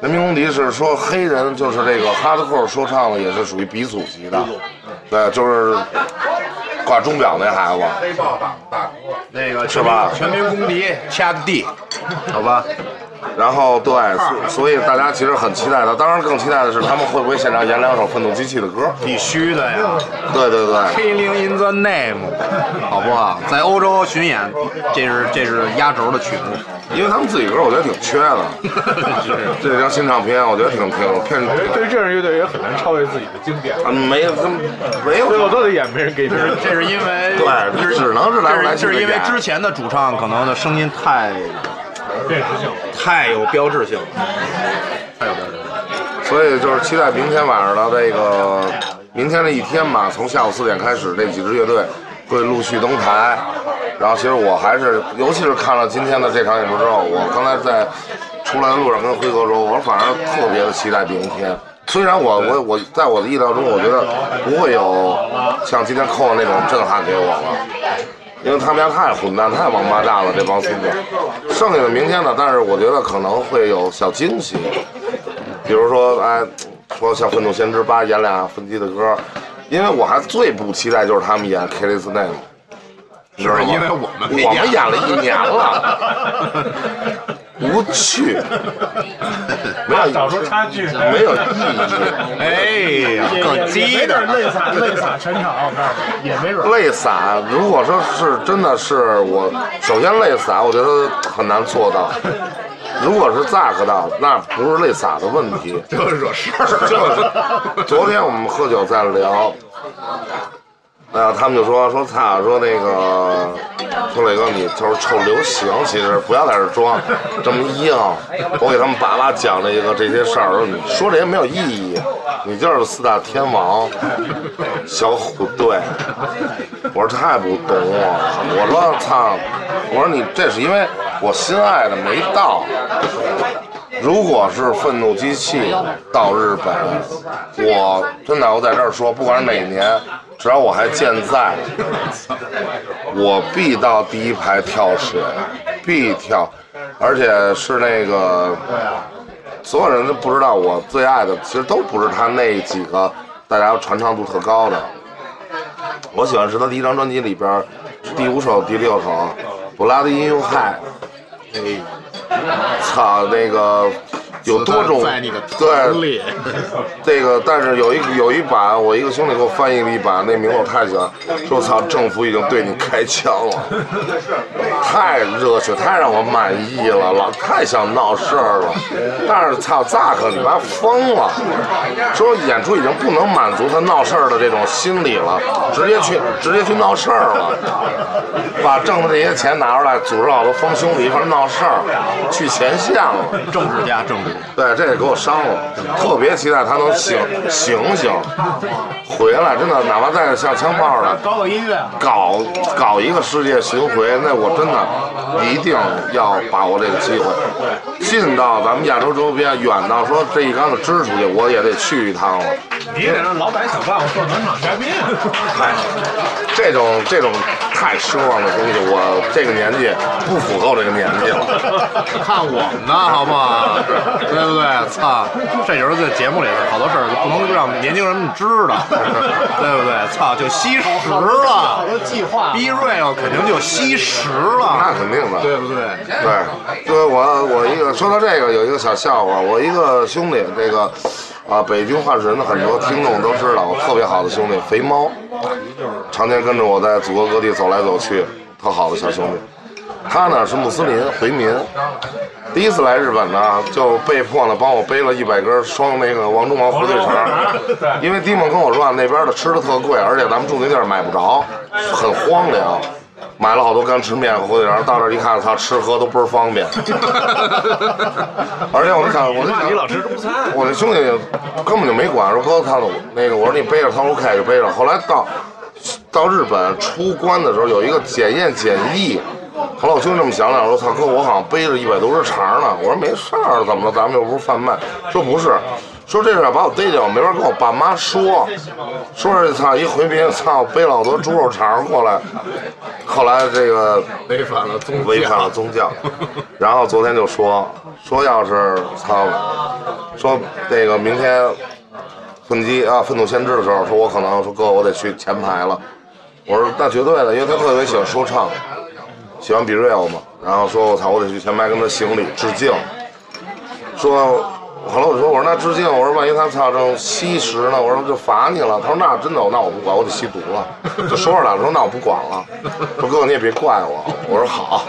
人民公敌是说黑人就是这个哈德克说唱的也是属于鼻祖级的，对，就是挂钟表那孩子。黑豹党那个是吧全民公敌掐的地，好吧？然后对，所所以大家其实很期待的，当然更期待的是他们会不会现场演两首愤怒机器的歌。必须的呀对对对，！Killing in the name，好不好？在欧洲巡演，这是这是压轴的曲目。因为他们自己歌我觉得挺缺的。这张新唱片我觉得挺挺骗，对于这样乐队也很难超越自己的经典，啊没有没有最后都得演没人给名儿。这是因为对，只能是来来去去这是因为之前的主唱可能的声音太太有标志性了，太有标志性了。所以就是期待明天晚上的这个明天这一天吧，从下午四点开始，这几支乐队会陆续登台。然后其实我还是，尤其是看了今天的这场演出之后，我刚才在出来的路上跟辉哥说，我反而特别的期待明天。虽然我我我在我的意料中，我觉得不会有像今天扣的那种震撼给我了。因为他们家太混蛋、太王八蛋了，这帮孙子。剩下的明天呢，但是我觉得可能会有小惊喜，比如说，哎，说像《愤怒先知八》演俩分机的歌，因为我还最不期待就是他们演《Killis Name》，是因为我们我们演了一年了，无趣，没有找出差距。没有意义。哎呀，更激没的准泪洒泪洒全场，我告诉你，也没准。泪洒，如果说是真的是我，首先泪洒，我觉得很难做到。如果是 Zack 的，那不是泪洒的问题，就是惹事儿。就是昨天我们喝酒在聊，呃，他们就说说操，说那个说磊哥你就是臭流行，其实不要在这装这么硬。我给他们叭叭讲了一个这些事儿，说你说这些没有意义，你就是四大天王小虎队。我说太不懂我了，我说操，我说你这是因为我心爱的没到。如果是愤怒机器到日本，我真的我在这儿说，不管是哪年，只要我还健在，我必到第一排跳水，必跳，而且是那个，所有人都不知道我最爱的，其实都不是他那几个大家传唱度特高的。我喜欢是他第一张专辑里边第五首、第六首《布拉德音乐害》。操，那个有多种对，这个，但是有一有一版，我一个兄弟给我翻译了一版，那名字我太喜欢，说操，政府已经对你开枪了，太热血，太让我满意了，老太想闹事儿了。但是操，扎克你妈疯了，说演出已经不能满足他闹事儿的这种心理了，直接去直接去闹事儿了，把挣的这些钱拿出来，组织好多疯兄弟一块儿闹事儿，去前线了。政治家，政治家。对，这也给我伤了，特别期待他能醒醒醒，回来，真的，哪怕再像枪炮的搞搞音乐，搞搞一个世界巡回，那我真的一定要把握这个机会，近到咱们亚洲周边，远到说这一竿子支出去，我也得去一趟了。你得让老板想办法做暖场嘉宾啊。嗨，这种这种太奢望的东西，我这个年纪不符合我这个年纪了。看我们的好不好？对不对？操，这就是在节目里好多事儿不能让年轻人们知道，对不对？操，就吸食了好了。多计划。B real 肯定就吸食了，那肯定的，对不对？对，就是我我一个说到这个有一个小笑话，我一个兄弟，这个啊北京话事人的很多听众都知道，我特别好的兄弟肥猫，常年跟着我在祖国各地走来走去，特好的小兄弟。他呢是穆斯林回民，第一次来日本呢，就被迫呢帮我背了一百根双那个王中王火腿肠，因为迪蒙跟我说啊，那边的吃的特贵，而且咱们住那地儿买不着，很荒凉。买了好多干吃面和火腿肠，到这儿一看，他，吃喝都倍儿方便。而且我就想，我就想，你老吃中餐，我那兄弟根本就没管，说哥，他那个我说你背着，他说 OK 就背着。后来到到日本出关的时候，有一个检验检疫。后来我兄弟这么想想，说操哥，我好像背着一百多只肠呢。我说没事儿，怎么了？咱们又不是贩卖。说不是，说这事儿把我逮着，我没法跟我爸妈说。说是操一回民，操背了好多猪肉肠过来。后来这个违反了宗违反了宗教，然后昨天就说说要是操，说那个明天奋击啊愤怒先知的时候，说我可能说哥我得去前排了，我说那绝对的，因为他特别喜欢说唱，喜欢 B real 嘛，然后说我操我得去前排跟他行礼致敬，说。后来我说，我说那致敬，我说万一他操成吸食呢，我说就罚你了。他说那真的，那我不管，我得吸毒了。就说着两说，那我不管了。说哥哥你也别怪我。我说好。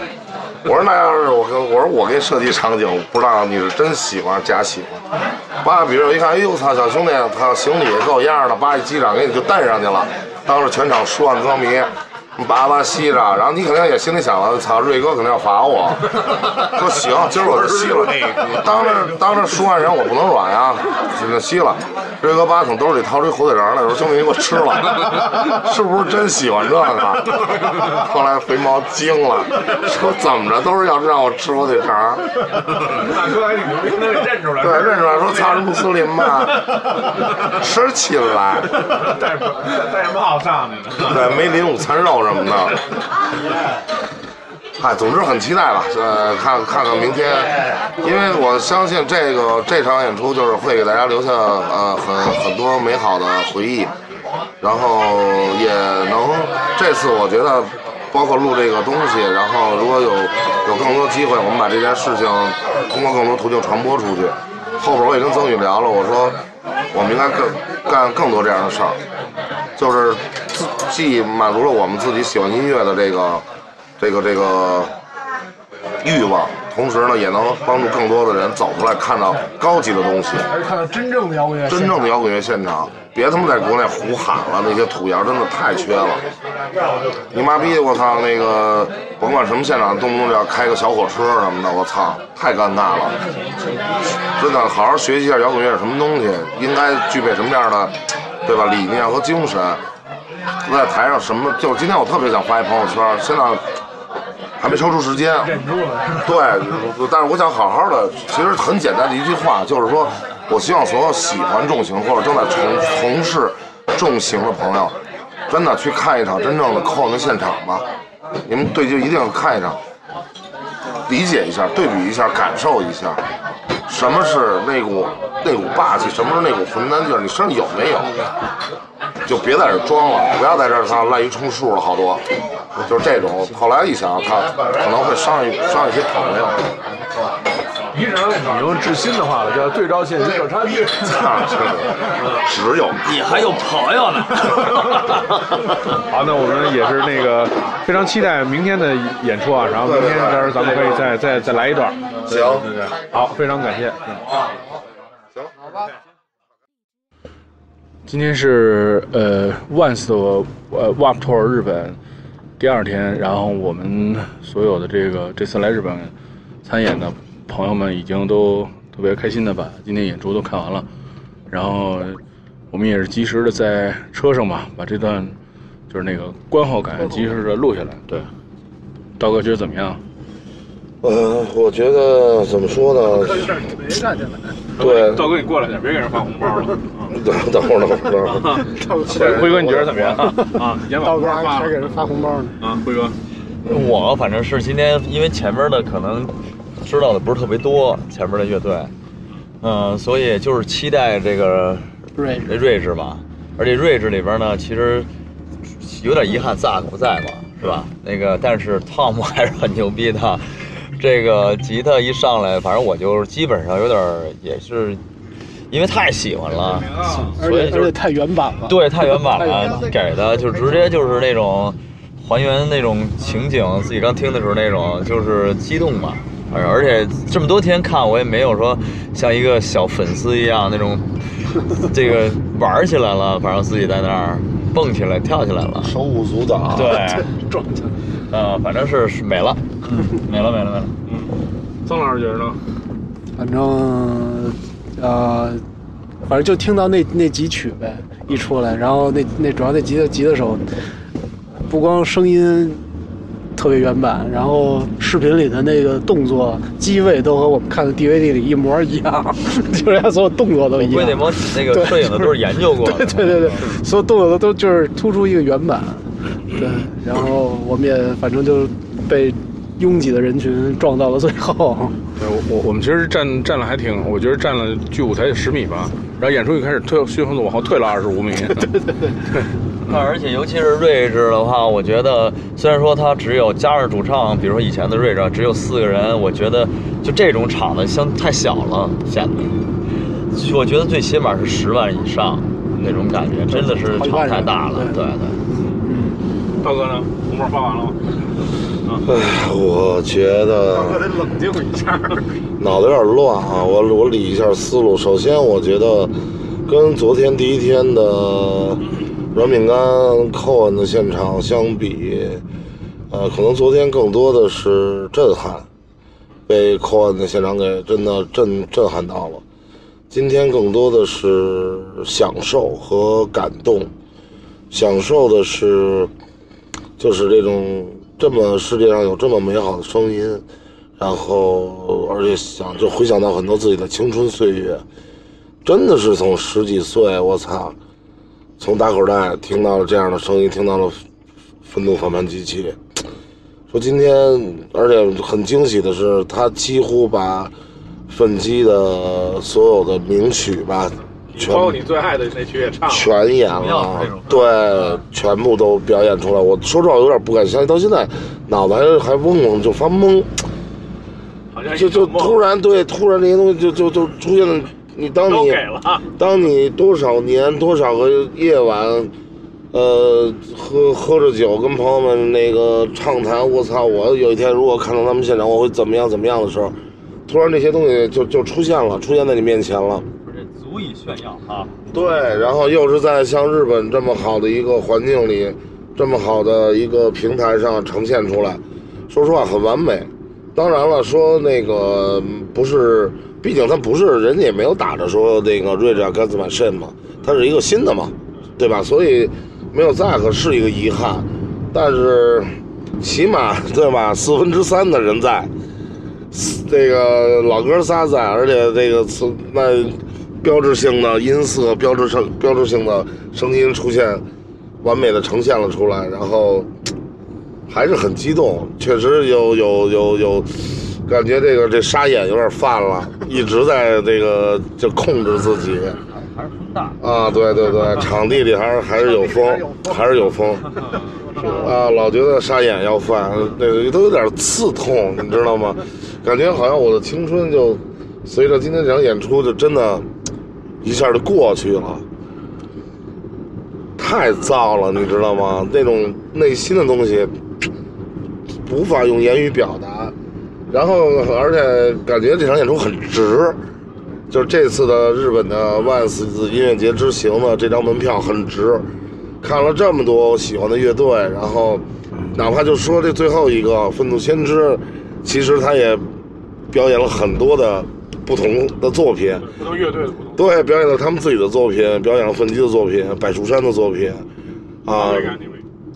我说那要是我跟我说我给你设计场景，不知道你是真喜欢假喜欢。爸，比如我一看，哎呦我操，小兄弟，他行李够样的，把一机长给你就带上去了，当着全场数万歌迷。叭叭吸着，然后你肯定也心里想了，操，瑞哥肯定要罚我。说行，今儿我就吸了。当着当着数万人，我不能软呀，就吸了。瑞哥把从兜里掏出一火腿肠来，说兄弟，你给我吃了，是不是真喜欢这个？后来肥猫惊了，说怎么着都是要让我吃火腿肠。大哥还挺牛逼，能给认出来。对，认出来说操是穆斯林吧，吃起来。戴戴着帽上去呢。对，没淋午餐肉什么的。嗨，总之很期待吧，呃，看看看明天，因为我相信这个这场演出就是会给大家留下呃很很多美好的回忆，然后也能这次我觉得包括录这个东西，然后如果有有更多机会，我们把这件事情通过更多途径传播出去。后边我也跟曾宇聊了，我说我们应该更干更多这样的事儿，就是既满足了我们自己喜欢音乐的这个这个这个欲望，同时呢，也能帮助更多的人走出来，看到高级的东西，而看到真正的摇滚乐，真正的摇滚乐现场。别他妈在国内胡喊了，那些土窑真的太缺了。你妈逼，我操，那个甭管什么现场，动不动就要开个小火车什么的，我操，太尴尬了。真的，好好学习一下摇滚乐是什么东西，应该具备什么样的，对吧？理念和精神。在台上什么，就是今天我特别想发一朋友圈，现在还没抽出时间。忍住了。对，但是我想好好的，其实很简单的一句话，就是说我希望所有喜欢重型或者正在从从事重型的朋友，真的去看一场真正的 Coin 的现场吧。你们对就一定要看一场，理解一下，对比一下，感受一下，什么是那股那股霸气，什么是那股浑蛋劲儿，你身上有没有？就别在这儿装了，不要在这儿上滥竽充数了，好多，就是这种。后来一想，他可能会伤一伤一些朋友。你只能你用至新的话了，叫对照信息有差距。操，只有你还有朋友呢。好，那我们也是那个非常期待明天的演出啊，然后明天到时候咱们可以再再再来一段。行，好，非常感谢。行，好吧今天是呃 Once 的呃 Warp Tour 日本第二天，然后我们所有的这个这次来日本参演的朋友们已经都特别开心的把今天演出都看完了，然后我们也是及时的在车上吧，把这段就是那个观后感及时的录下来。对，刀哥觉得怎么样？呃，我觉得怎么说呢？对，道哥，你过来点，别给人发红包了。等 等会儿，等会儿，等会儿。辉哥，你觉得怎么样？啊，道哥还还给人发红包呢。啊，辉哥。我反正是今天，因为前面的可能知道的不是特别多，前面的乐队，嗯、所以就是期待这个瑞睿智吧。而且睿智里边呢，其实有点遗憾萨克不在嘛，是吧？那个，但是汤姆还是很牛逼的。这个吉他一上来，反正我就基本上有点儿也是，因为太喜欢了，而所以就是且而且太原版了。对，太原版了，给的就直接就是那种还原那种情景，自己刚听的时候那种就是激动嘛。而而且这么多天看，我也没有说像一个小粉丝一样那种，这个玩起来了，反正自己在那儿蹦起来、跳起来了。手舞足蹈。对，撞起来。呃，反正是是美了，嗯，美了，美了，美了。嗯曾老师觉得呢？反正呃，反正就听到那那几曲呗，一出来，然后那那主要那吉他吉他手，不光声音特别原版，然后视频里的那个动作机位都和我们看的 DVD 里一模一样，就是他所有动作都一样。估计那帮那个摄影的都是研究过的。对对对对，所有动作都都就是突出一个原版，对，然后我们也反正就被拥挤的人群撞到了最后。对，我我我们其实站站了还挺，我觉得站了距舞台十米吧，然后演出一开始退迅速的往后退了二十五米。对对对。那而且尤其是睿智的话，我觉得虽然说他只有加上主唱，比如说以前的睿智只有四个人，我觉得就这种场子相太小了，显得，我觉得最起码是十万以上那种感觉，真的是场太大了，对对。大哥呢？红包发完了吗？唉，我觉得得冷静一下。脑子有点乱啊，我我理一下思路。首先，我觉得跟昨天第一天的软饼干扣恩的现场相比，呃，可能昨天更多的是震撼，被扣恩的现场给真的震震撼到了。今天更多的是享受和感动，享受的是就是这种这么世界上有这么美好的声音。然后，而且想就回想到很多自己的青春岁月，真的是从十几岁，我操，从打口袋听到了这样的声音，听到了愤怒反叛机器。说今天，而且很惊喜的是，他几乎把奋击的所有的名曲吧，全包括你最爱的那曲也唱了。全演了，对，全部都表演出来。我说实话，有点不敢相信，到现在脑袋还还嗡嗡，就发懵。好像就就突然对，突然这些东西就就就出现了。你当你给了，当你多少年多少个夜晚，呃，喝喝着酒跟朋友们那个畅谈，我操，我有一天如果看到他们现场，我会怎么样怎么样的时候，突然这些东西就就出现了，出现在你面前了。足以炫耀啊！对，然后又是在像日本这么好的一个环境里，这么好的一个平台上呈现出来，说实话很完美。当然了，说那个嗯不是，毕竟他不是人家也没有打着说那个瑞扎甘斯曼肾嘛，他是一个新的嘛，对吧？所以没有在可是一个遗憾，但是起码对吧？四分之三的人在，这个老哥仨在，而且这个从那标志性的音色、标志性标志性的声音出现，完美的呈现了出来，然后还是很激动，确实有有有有感觉，这个这沙眼有点犯了，一直在这个就控制自己。还是风大。啊，对对对，场地里还是还是有风，还是有风。啊，老觉得沙眼要犯，那个都有点刺痛，你知道吗？感觉好像我的青春就随着今天这场演出就真的，一下就过去了。太燥了，你知道吗？那种内心的东西无法用言语表达，然后而且感觉这场演出很值。就是这次的日本的万斯音乐节之行的这张门票很值，看了这么多我喜欢的乐队，然后哪怕就说这最后一个《愤怒先知》，其实他也表演了很多的不同的作品，不同乐队的不同。对，表演了他们自己的作品，表演了奋击的作品，柏树山的作品，啊，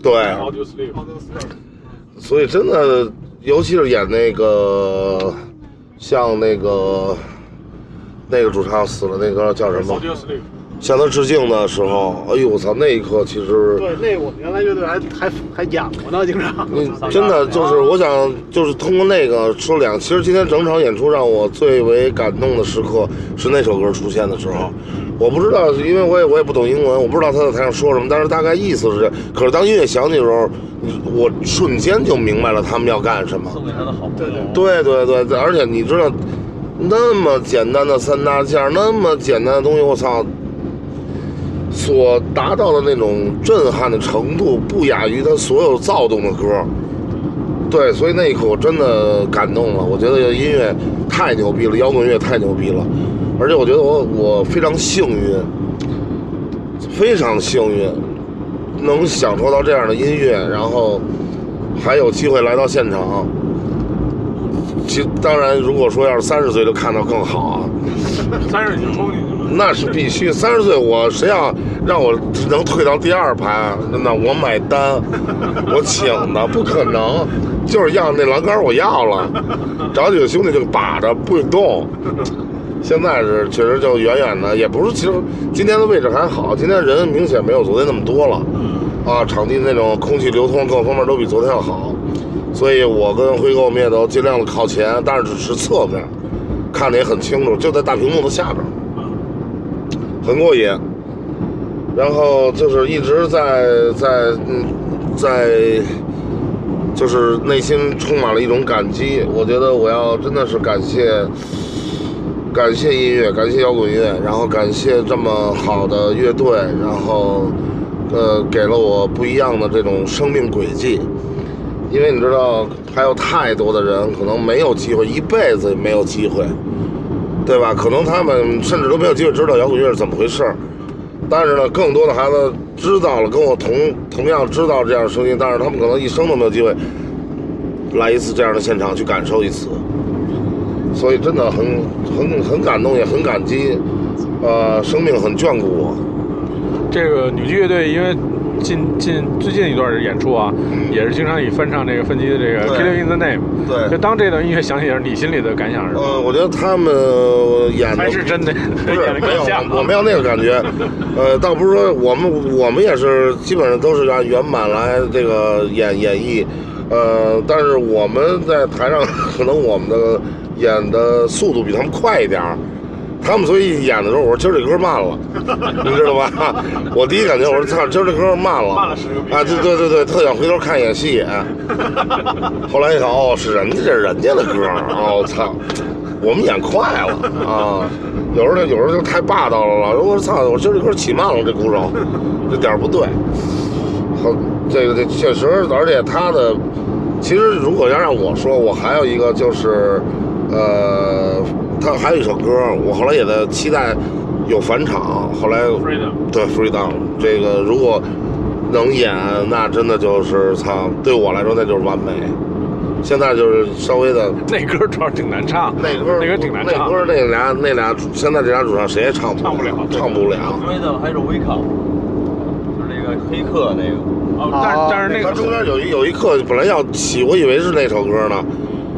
对所以真的尤其是演那个像那个那个主唱死了那个叫什么？向他致敬的时候，哎呦我操，那一刻其实对，那我们原来乐队还还还演过呢，经常。嗯，真的就是，我想就是通过那个说两，其实今天整场演出让我最为感动的时刻是那首歌出现的时候。我不知道，因为我也我也不懂英文，我不知道他在台上说什么，但是大概意思是。可是当音乐响起的时候，你我瞬间就明白了他们要干什么。送给他的好朋友。对对对对，而且你知道，那么简单的三大件，那么简单的东西，我操，所达到的那种震撼的程度，不亚于他所有躁动的歌。对，所以那一刻我真的感动了。我觉得音乐太牛逼了，摇滚乐太牛逼了，而且我觉得我我非常幸运，非常幸运，能享受到这样的音乐，然后还有机会来到现场。其当然，如果说要是三十岁就看到更好啊，三十已经冲进去了。那是必须。三十岁我谁要让我能退到第二排，那我买单，我请的，不可能。就是要那栏杆我要了，找几个兄弟就把着不许动。现在是确实就远远的，也不是。其实今天的位置还好，今天人明显没有昨天那么多了。啊，场地那种空气流通各方面都比昨天要好，所以我跟辉哥我们也都尽量的靠前，但是只是侧面，看得也很清楚，就在大屏幕的下边，很过瘾。然后就是一直在在在。就是内心充满了一种感激，我觉得我要真的是感谢，感谢音乐，感谢摇滚乐，然后感谢这么好的乐。队，然后，呃，给了我不一样的这种生命轨迹。因为你知道，还有太多的人可能没有机会，一辈子也没有机会，对吧？可能他们甚至都没有机会知道摇滚乐。是怎么回事儿。但是呢，更多的孩子知道了，跟我同同样知道这样的声音，但是他们可能一生都没有机会来一次这样的现场去感受一次，所以真的很很很感动，也很感激，呃，生命很眷顾我。这个女剧乐队因为近近最近一段演出啊，也是经常以翻唱这个分机的这个《对 Killing in the Name》。对就当这段音乐响起的时，你心里的感想是？呃，我觉得他们演的才是真的，不是 没有，我我没有那个感觉，呃，倒不是说我们我们也是基本上都是按原版来这个演演绎，呃，但是我们在台上 可能我们的演的速度比他们快一点儿。他们所以演的时候，我说今儿这歌慢了，你知道吧？我第一感觉我说操，今儿这歌慢了，慢了十个啊！对对对对，特想回头看一眼戏演。后来一看，哦，是人家这是人家的歌，哦操，我们演快了啊！有时候有时候就太霸道了了，我说操，我今儿这歌起慢了，这鼓手这点儿不对。好，这个这确实，而且他的，其实如果要让我说，我还有一个就是，呃，他还有一首歌，我后来也在期待有返场，后来 Freedom 对 Freedom 这个如果能演，那真的就是操，对我来说那就是完美。现在就是稍微的 那歌主要挺难唱，那歌，那歌挺难唱。那歌那俩那俩主，现在这俩主唱谁也唱不唱不了唱不了。Freedom 还是 Wake Up，就是那个黑客那个。哦，但是但是那他个中间有一有一刻本来要起，我以为是那首歌呢，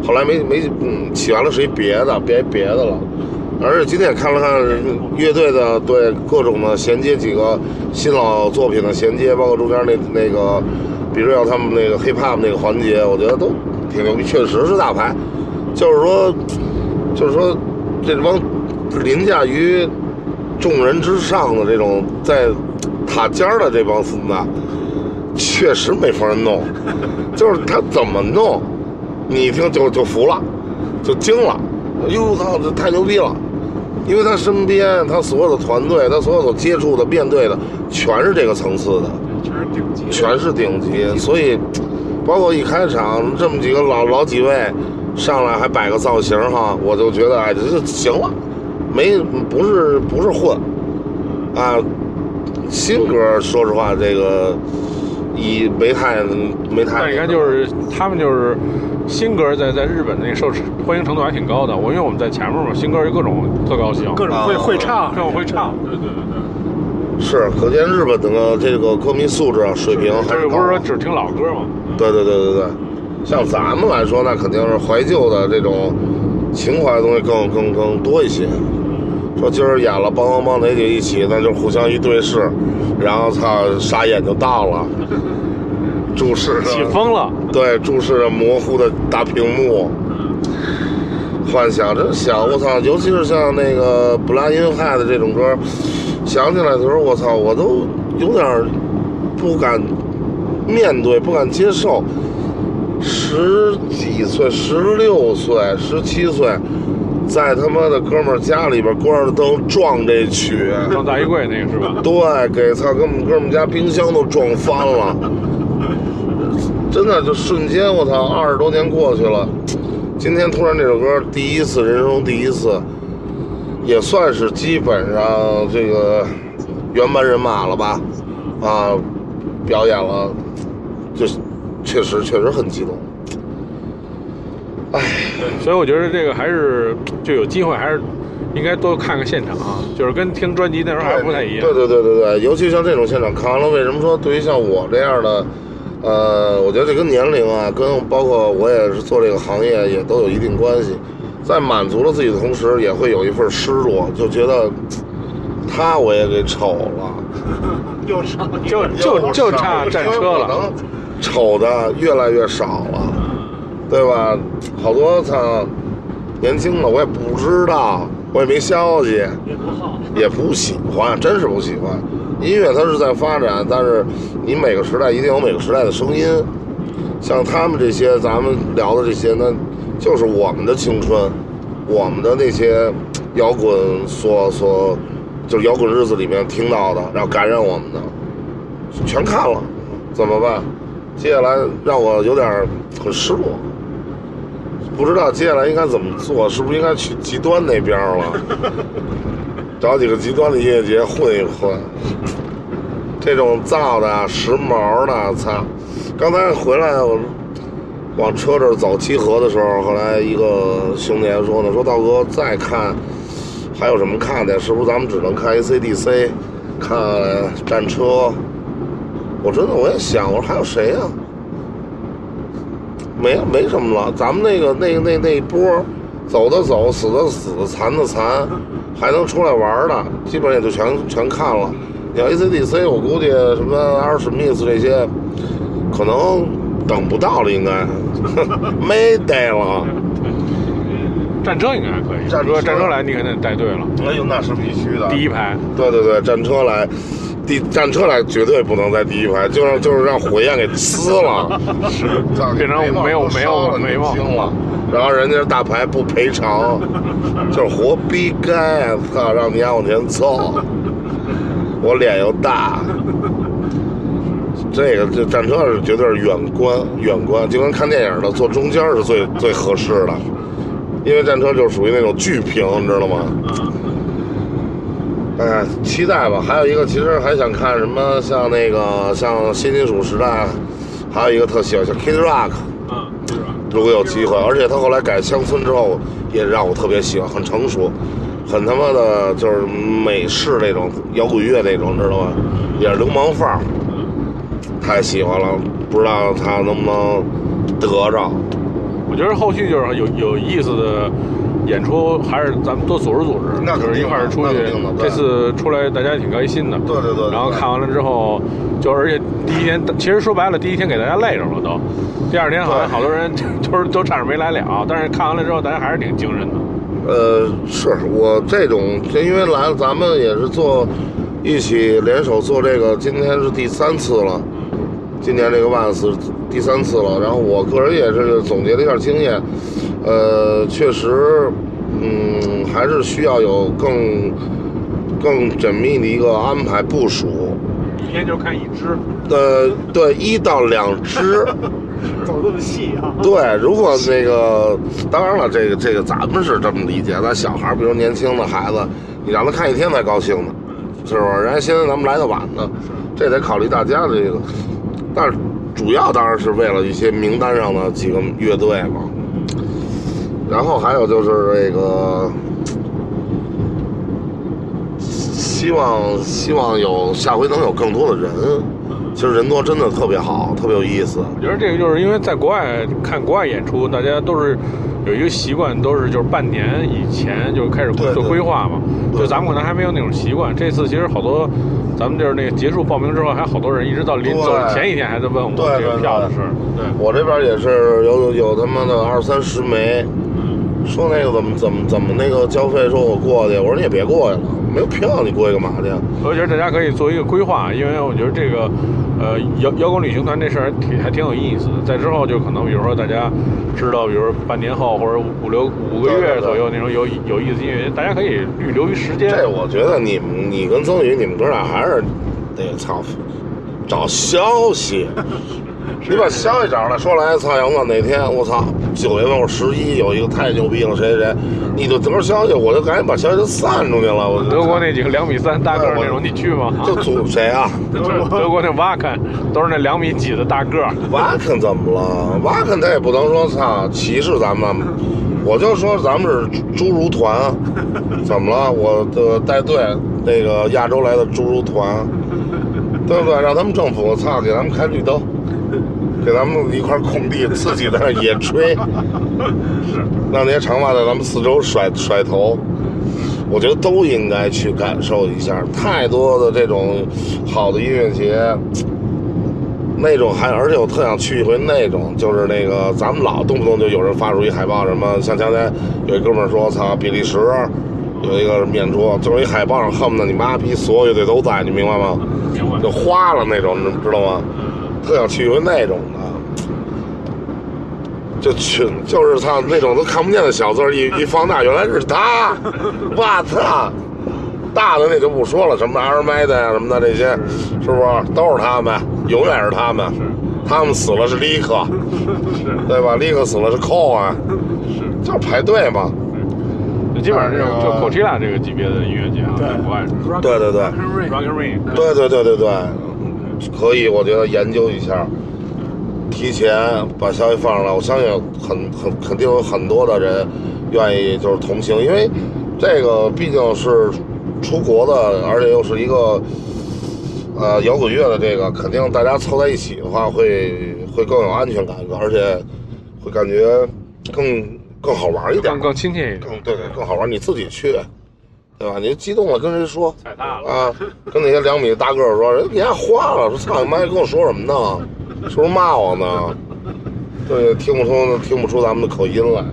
后来没没嗯起完了是一别的，别别的了。而且今天也看了看乐队的对各种的衔接，几个新老作品的衔接，包括中间那那个，比如要他们那个 hip hop 那个环节，我觉得都挺牛逼，确实是大牌。就是说，就是说，这帮凌驾于众人之上的这种在塔尖的这帮孙子，确实没法弄，就是他怎么弄，你一听就就服了，就惊了，哟操，这太牛逼了！因为他身边他所有的团队，他所有所接触的、面对的，全是这个层次的，全是顶级，全是顶级，所以包括一开场这么几个老老几位上来还摆个造型哈，我就觉得哎，这就行了，没不是不是混啊。新歌说实话，这个一没太没太。但你看，就是他们就是新歌在在日本那个受欢迎程度还挺高的。我因为我们在前面嘛，新歌就各种特高兴，各种会会唱各，种会唱，对对对对。是，可见日本的这个歌迷素质啊水平还这个是高。不是说只听老歌嘛？对对对对对，像咱们来说，那肯定是怀旧的这种情怀的东西更更更多一些。说今儿演了梆梆梆哪几一起，那就互相一对视，然后他傻眼就到了，注视着起风了，对，注视着模糊的大屏幕，幻想真想，我操！尤其是像那个《布拉因害》的这种歌，想起来的时候，我操，我都有点不敢面对，不敢接受。十几岁、十六岁、十七岁，在他妈的哥们儿家里边关着灯撞这曲，撞大衣柜那个是吧？对，给操，跟我们哥们家冰箱都撞翻了。真的，就瞬间，我操，二十多年过去了，今天突然这首歌第一次，人生中第一次，也算是基本上这个原班人马了吧？啊，表演了，就确实确实很激动。所以我觉得这个还是就有机会，还是应该多看看现场啊，就是跟听专辑那时候还不太一样。对对对对对，尤其像这种现场看完了，为什么说对于像我这样的，呃，我觉得这跟年龄啊，跟包括我也是做这个行业也都有一定关系。在满足了自己的同时，也会有一份失落，就觉得他我也给丑了，就就就差战车了。，丑的越来越少了，对吧？好多操年轻的我也不知道，我也没消息，也不喜欢，真是不喜欢。音乐它是在发展，但是你每个时代一定有每个时代的声音。像他们这些咱们聊的这些，那就是我们的青春，我们的那些摇滚所所就是摇滚日子里面听到的，然后感染我们的，全看了，怎么办？接下来让我有点很失落，不知道接下来应该怎么做，是不是应该去极端那边儿了？找几个极端的音乐节混一混，这种造的、时髦的，操！刚才回来我往车这儿走集合的时候，后来一个兄弟还说呢，说道哥再看还有什么看的？是不是咱们只能看 ACDC，看战车？我真的我也想，我说还有谁呀、没没什么了，咱们那个那个那那一波，走的走，死的死，残的残，还能出来玩的，基本上也就全全看了。你像 ACDC，我估计什么阿尔史密斯这些，可能等不到了，应该 没得了。战车应该还可以，战车战车来，你肯定带队了，哎呦，那是必须的。第一排。对对对，战车来，第战车来绝对不能在第一排，就让就是让火焰给呲了，是 变成没有没有眉毛了。然后人家大牌不赔偿，就是活逼该，操，让你丫往前凑，我脸又大。这个这战车是绝对是远观远观，就跟看电影的坐中间是最最合适的，因为战车就属于那种巨屏，你知道吗？哎呀，期待吧。还有一个，其实还想看什么，像那个像新金属时代，还有一个特喜欢像 Kid Rock，嗯，如果有机会，而且他后来改乡村之后，也让我特别喜欢，很成熟，很他妈的就是美式那种摇滚乐那种，知道吗？也是流氓范儿，太喜欢了，不知道他能不能得着。我觉得后续就是有有意思的演出，还是咱们多组织组织，那肯定的就是一块儿出去这次出来大家也挺开心的。对对对对然后看完了之后，就而且第一天，其实说白了，第一天给大家累着了都。第二天好像好多人就是都差点没来了，但是看完了之后，大家还是挺精神的。呃，是我这种，就因为来咱们也是做一起联手做这个，今天是第三次了，今年这个万斯第三次了。然后我个人也是总结了一下经验，呃，确实，嗯，还是需要有更更缜密的一个安排部署。一天就看一只，呃，对，一到两只。走这么细啊？对，如果那个，当然了，这个这个咱们是这么理解，咱小孩，比如年轻的孩子，你让他看一天才高兴呢，是不是？人家现在咱们来的晚呢，这得考虑大家的这个，但是主要当然是为了一些名单上的几个乐队嘛。然后还有就是这个，希望希望有下回能有更多的人，其实人多真的特别好，特别有意思。我觉得这个就是因为在国外看国外演出，大家都是有一个习惯，都是就是半年以前就开始做规划嘛。就咱们可能还没有那种习惯。这次其实好多，咱们就是那个结束报名之后，还好多人一直到临走前一天还在问我对这个票的事儿。对，我这边也是有有他妈的二三十枚，说那个怎么怎么怎么那个交费，说我过去，我说你也别过去了，没有票你过去干嘛去？我觉得大家可以做一个规划，因为我觉得这个，呃，摇摇滚旅行团这事儿挺还挺有意思的。在之后就可能，比如说大家知道，比如说半年后或者五六五个月左右那种有有意思音乐节，大家可以预留一时间。这我觉得你们你跟曾宇你们哥俩还是得操找消息。你把消息找出来，说来，操，杨子哪天我操九月份或十一有一个太牛逼了，谁谁谁，你就得着消息，我就赶紧把消息就散出去了。我德国那几个两米三大个儿那种，你去吗？就组谁啊？德国那瓦肯都是那两米几的大个儿。瓦肯怎么了？瓦肯他也不能说操歧视咱们，我就说咱们是侏儒团，怎么了？我的带队那个亚洲来的侏儒团，对不对？让他们政府操给咱们开绿灯，给咱们一块空地自己在那儿野炊，让那些长发在咱们四周甩甩头。我觉得都应该去感受一下，太多的这种好的音乐节，那种还而且我特想去一回那种，就是那个咱们老动不动就有人发出一海报，什么像刚才有一哥们儿说，操，比利时有一个演出，就是一海报上恨不得你妈逼所有乐队都在，你明白吗？就花了那种，你知道吗？特想去一回那种的，就群就是操那种都看不见的小字儿，一一放大，原来是他，我操！大的那就不说了，什么阿尔麦的呀什么的这些，是不是都是他们？永远是他们。他们死了是立刻，对吧？立刻死了是寇啊，就是排队嘛。就基本上这种就 Coachella 这个级别的音乐节啊，在国外是对对对，Rock and Ring。对对对对对，可以，我觉得研究一下，提前把消息放上来。我相信很很肯定有很多的人愿意就是同行，因为这个毕竟是出国的，而且又是一个呃摇滚乐的这个，肯定大家凑在一起的话会会更有安全感，而且会感觉更更好玩一点更。更亲切一点。更对对更好玩，你自己去，对吧？你激动了跟人说，踩大了啊，跟那些两米大个儿说，人给人花了，说操你妈，跟我说什么呢？是不是骂我呢？对，听不出听不出咱们的口音来，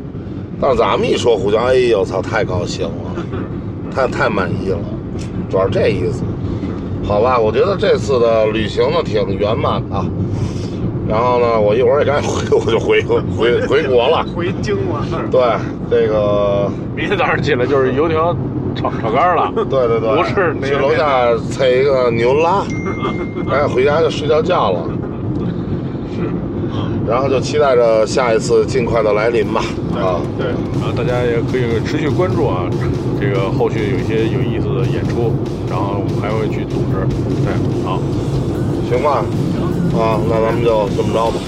但是咱们一说互相，哎呦操，太高兴了，太太满意了，主要是这意思。好吧，我觉得这次的旅行呢挺圆满的。然后呢，我一会儿也该回，我就回回回国了。回京了。对，这个 明天早上起来就是油条炒炒肝了。对对对，不是那个去楼下菜一个牛拉，然后回家就睡觉觉了。然后就期待着下一次尽快的来临吧。啊，对，然后大家也可以持续关注啊，这个后续有一些有意思的演出，然后我们还会去组织。对，好。行吧，啊，那咱们就这么着吧。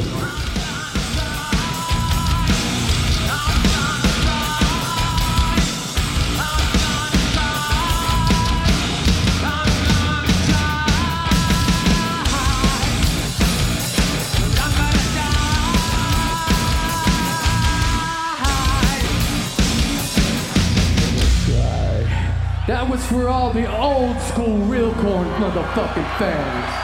The old school real corn motherfucking fans.